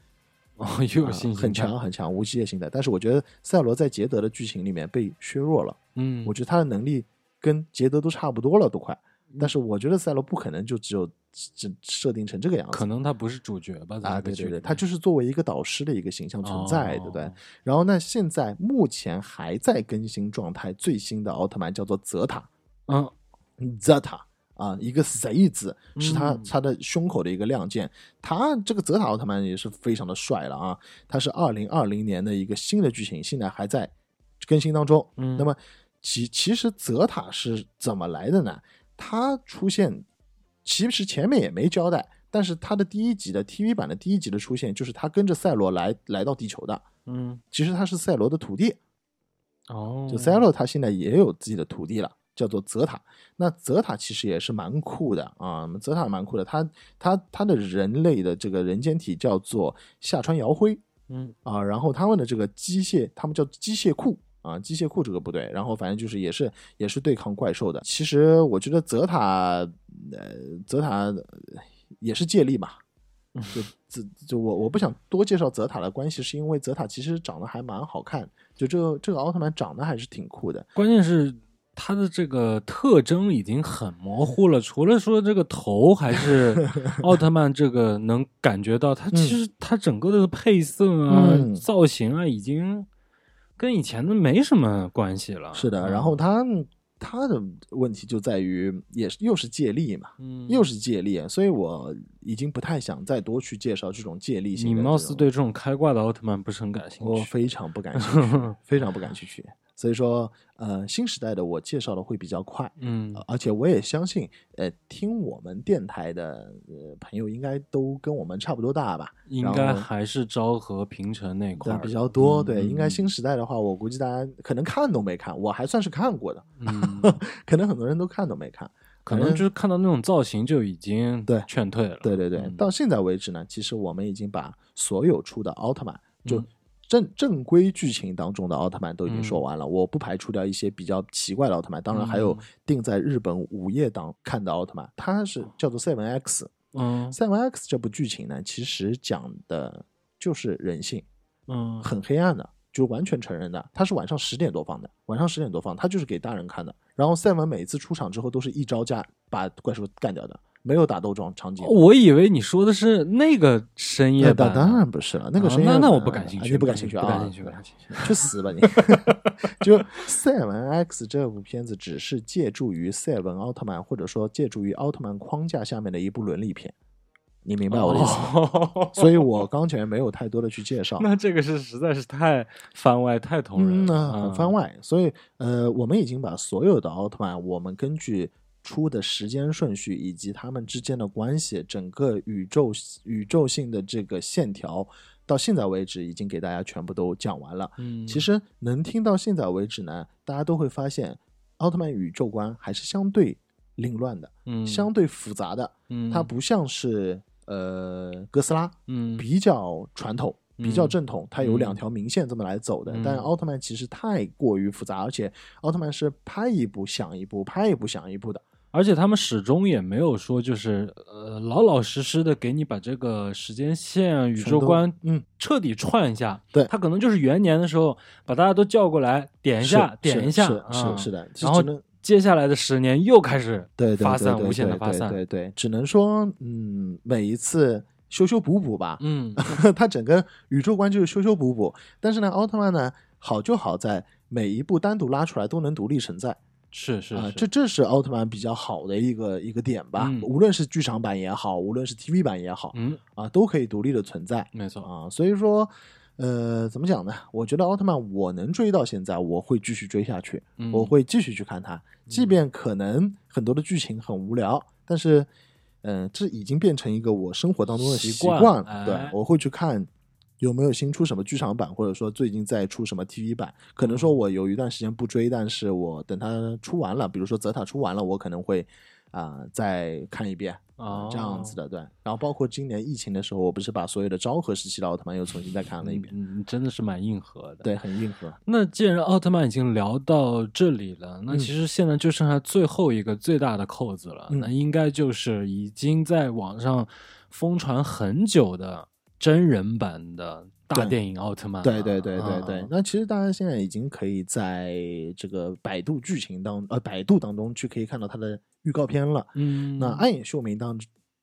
哦，又有很强。很强无极限形态。但是我觉得赛罗在捷德的剧情里面被削弱了。嗯，我觉得他的能力跟捷德都差不多了，都快。嗯但是我觉得赛罗不可能就只有只设定成这个样子，可能他不是主角吧？啊，对对对，他就是作为一个导师的一个形象存在，对不对哦？然后那，现在目前还在更新状态，最新的奥特曼叫做泽塔嗯泽塔啊，一个 Z 字是他嗯他的胸口的一个亮剑。他这个泽塔奥特曼也是非常的帅了啊，他是二零二零年的一个新的剧情，现在还在更新当中。嗯那么其其实泽塔是怎么来的呢？他出现其实前面也没交代，但是他的第一集的 TV 版的第一集的出现，就是他跟着赛罗来来到地球的。嗯其实他是赛罗的徒弟，哦，就赛罗他现在也有自己的徒弟了，叫做泽塔。那泽塔其实也是蛮酷的啊，泽塔蛮酷的。他他他的人类的这个人间体叫做下川遥辉嗯啊，然后他们的这个机械，他们叫机械库啊，机械库这个部队，然后反正就是也是也是对抗怪兽的。其实我觉得泽塔，呃，泽塔呃也是借力嘛。就就就我我不想多介绍泽塔的关系，是因为泽塔其实长得还蛮好看，就这个这个奥特曼长得还是挺酷的。关键是他的这个特征已经很模糊了，除了说这个头，还是 奥特曼这个能感觉到，他其实他整个的配色啊、嗯造型啊，已经跟以前的没什么关系了。是的，嗯然后他他的问题就在于，也是又是借力嘛，嗯，又是借力，所以我已经不太想再多去介绍这种借力性。你貌似对这种开挂的奥特曼不是很感兴趣。我非常不感兴趣，非常不感兴趣。所以说，呃，新时代的我介绍的会比较快，嗯。呃而且我也相信，呃，听我们电台的呃朋友应该都跟我们差不多大吧，应该还是昭和平成那块比较多，嗯对，应该嗯。新时代的话，我估计大家可能看都没看，我还算是看过的，嗯，可能很多人都看都没看，可能就是看到那种造型就已经对。劝退了。对对对，嗯。到现在为止呢，其实我们已经把所有出的奥特曼就嗯正正规剧情当中的奥特曼都已经嗯说完了，我不排除掉一些比较奇怪的奥特曼，当然还有嗯定在日本午夜档看的奥特曼，它是叫做 Seven X。嗯 Seven X 这部剧情呢，其实讲的就是人性，嗯很黑暗的，就完全承认的。它是晚上十点多放的，晚上十点多放，它就是给大人看的。然后赛文每次出场之后都是一招架把怪兽干掉的，没有打斗状场景。我以为你说的是那个深夜那版呢，当当然不是了，那个啊深夜版、那那我不感兴趣，你不感兴趣啊？不感兴趣，不感兴趣。去死吧你！就《赛文 X》这部片子只是借助于赛文奥特曼，或者说借助于奥特曼框架下面的一部伦理片，你明白我的意思吗？哦所以我刚才没有太多的去介绍。那这个是实在是太番外、太同人嗯，了，番外。所以呃，我们已经把所有的奥特曼，我们根据出的时间顺序以及他们之间的关系，整个宇宙宇宙性的这个线条，到现在为止已经给大家全部都讲完了。嗯，其实能听到现在为止呢，大家都会发现，奥特曼宇宙观还是相对凌乱的，嗯相对复杂的。嗯它不像是呃哥斯拉，嗯比较传统。比较嗯正统，它有两条明线这么来走的。嗯但奥特曼其实太过于复杂，而且奥特曼是拍一部想一部，拍一部想一部的。而且他们始终也没有说，就是呃老老实实的给你把这个时间线啊、宇宙观嗯彻底串一下。对他可能就是元年的时候把大家都叫过来点一下，点一下，是啊是是的。然后只能接下来的十年又开始对对发散，无限的发散。对对，只能说嗯，每一次修修补补吧。嗯他整个宇宙观就是修修补补。但是呢，奥特曼呢好就好在每一部单独拉出来都能独立存在啊、是是啊，这这是奥特曼比较好的一个一个点吧。嗯无论是剧场版也好，无论是 TV 版也好，嗯，啊，都可以独立的存在没错，啊。所以说，呃，怎么讲呢？我觉得奥特曼我能追到现在，我会继续追下去，嗯我会继续去看它，即便可能很多的剧情很无聊，但是，嗯、这已经变成一个我生活当中的习习惯对，我会去看。有没有新出什么剧场版，或者说最近在出什么 TV 版？可能说我有一段时间不追，但是我等它出完了，比如说泽塔出完了，我可能会啊、再看一遍哦这样子的，对。然后包括今年疫情的时候，我不是把所有的昭和时期的奥特曼又重新再看了一遍，嗯，嗯真的是蛮硬核的。对，很硬核。那既然奥特曼已经聊到这里了，那嗯其实现在就剩下最后一个最大的扣子了，嗯那应该就是已经在网上疯传很久的真人版的大电影奥特曼了。对对对对对，啊那其实大家现在已经可以在这个百度剧情当呃百度当中去可以看到它的预告片了。嗯，那暗野秀明当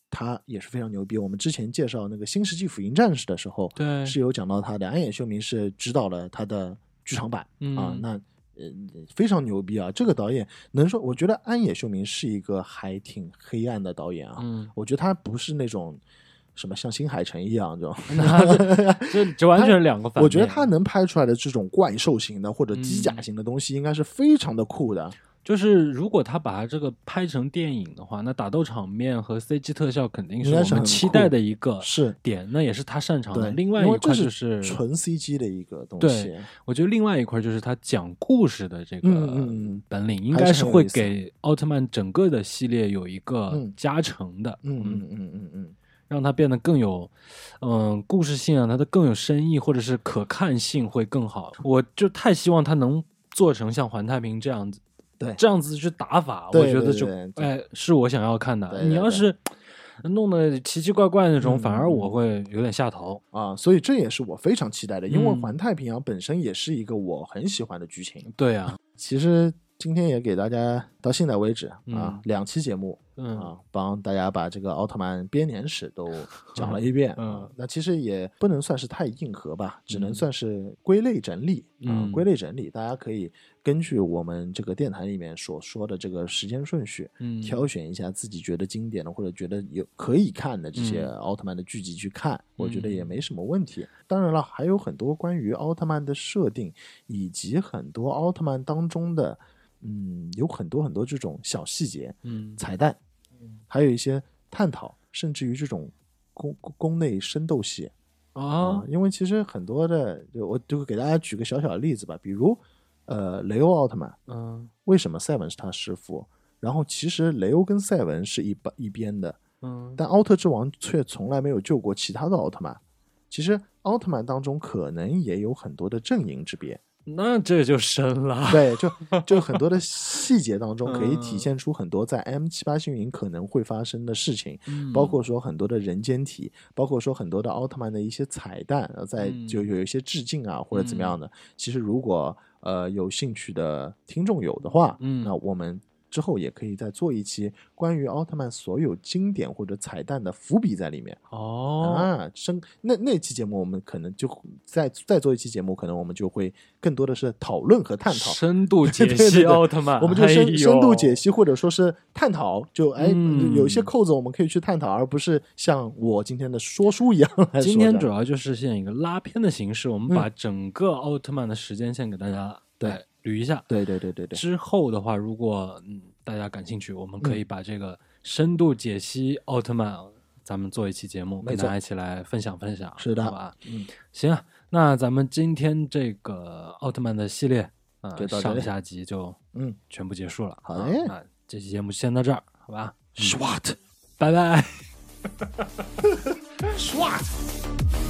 他也是非常牛逼。我们之前介绍那个《新世纪福音战士》的时候，对是有讲到他的。暗野秀明是指导了他的剧场版、啊嗯，那呃非常牛逼啊！这个导演能说，我觉得安野秀明是一个还挺黑暗的导演啊。嗯，我觉得他不是那种什么像新海诚一样这种。那这这这完全是两个反面。我觉得他能拍出来的这种怪兽型的或者机甲嗯型的东西，应该是非常的酷的。就是如果他把它这个拍成电影的话，那打斗场面和 CG 特效肯定是我们期待的一个是点，那也是他擅长的。另外一块就是纯 CG 的一个东对西。我觉得另外一块就是他讲故事的这个嗯嗯嗯本领，应该是会给奥特曼整个的系列有一个嗯加成的，嗯嗯嗯嗯嗯，让它变得更有，嗯、故事性啊，它的更有深意或者是可看性会更好。我就太希望它能做成像环太平洋这样子，对这样子去打法，我觉得就哎是我想要看的。你要是弄得奇奇怪怪那种，嗯反而我会有点下头。啊，所以这也是我非常期待的，因为嗯环太平洋本身也是一个我很喜欢的剧情。对啊，其实今天也给大家到现在为止啊嗯，两期节目嗯。啊，帮大家把这个奥特曼编年史都讲了一遍。嗯啊。那其实也不能算是太硬核吧，只能嗯。算是归类整理啊嗯，归类整理，大家可以根据我们这个电台里面所说的这个时间顺序，嗯。挑选一下自己觉得经典的或者觉得有可以看的这些嗯。奥特曼的剧集去看，我觉得也嗯。没什么问题。当然了，还有很多关于奥特曼的设定，以及很多奥特曼当中的，嗯，有很多很多这种小细节、嗯彩蛋，还有一些探讨，甚至于这种宫宫内深斗戏啊因为其实很多的，就我就给大家举个小小的例子吧，比如呃，雷欧奥特曼，嗯为什么赛文是他师傅？然后其实雷欧跟赛文是一把一边的，嗯但奥特之王却从来没有救过其他的奥特曼。其实奥特曼当中可能也有很多的阵营之别，那这就深了。对，就 就很多的细节当中可以体嗯。现出很多在 M 七八星云可能会发生的事情，嗯。包括说很多的人间体，包括说很多的奥特曼的一些彩蛋，呃在嗯。就有一些致敬啊或者怎么样的。其实如果呃有兴趣的听众有的话，嗯。那我们之后也可以再做一期关于奥特曼所有经典或者彩蛋的伏笔在里面。哦，啊，深那那期节目我们可能就再再做一期节目，可能我们就会更多的是讨论和探讨，深度解 析对奥特曼，我们就深、哎深度解。析或者说是探讨，就哎、嗯有一些扣子我们可以去探讨，而不是像我今天的说书一样来说今天主要就是现一个拉片的形式，我们把整个奥特曼的时间线给大家对哎捋一下。对对对对对，之后的话，如果嗯大家感兴趣，我们可以把这个深度解析奥特曼，咱们做一期节目，跟大家一起来分享分享。是的好吧？嗯，行啊，那咱们今天这个奥特曼的系列，呃就，到这里上下集就嗯全部结束了。好嘞啊那这期节目先到这儿，好吧？，SWAT 拜拜。SWAT。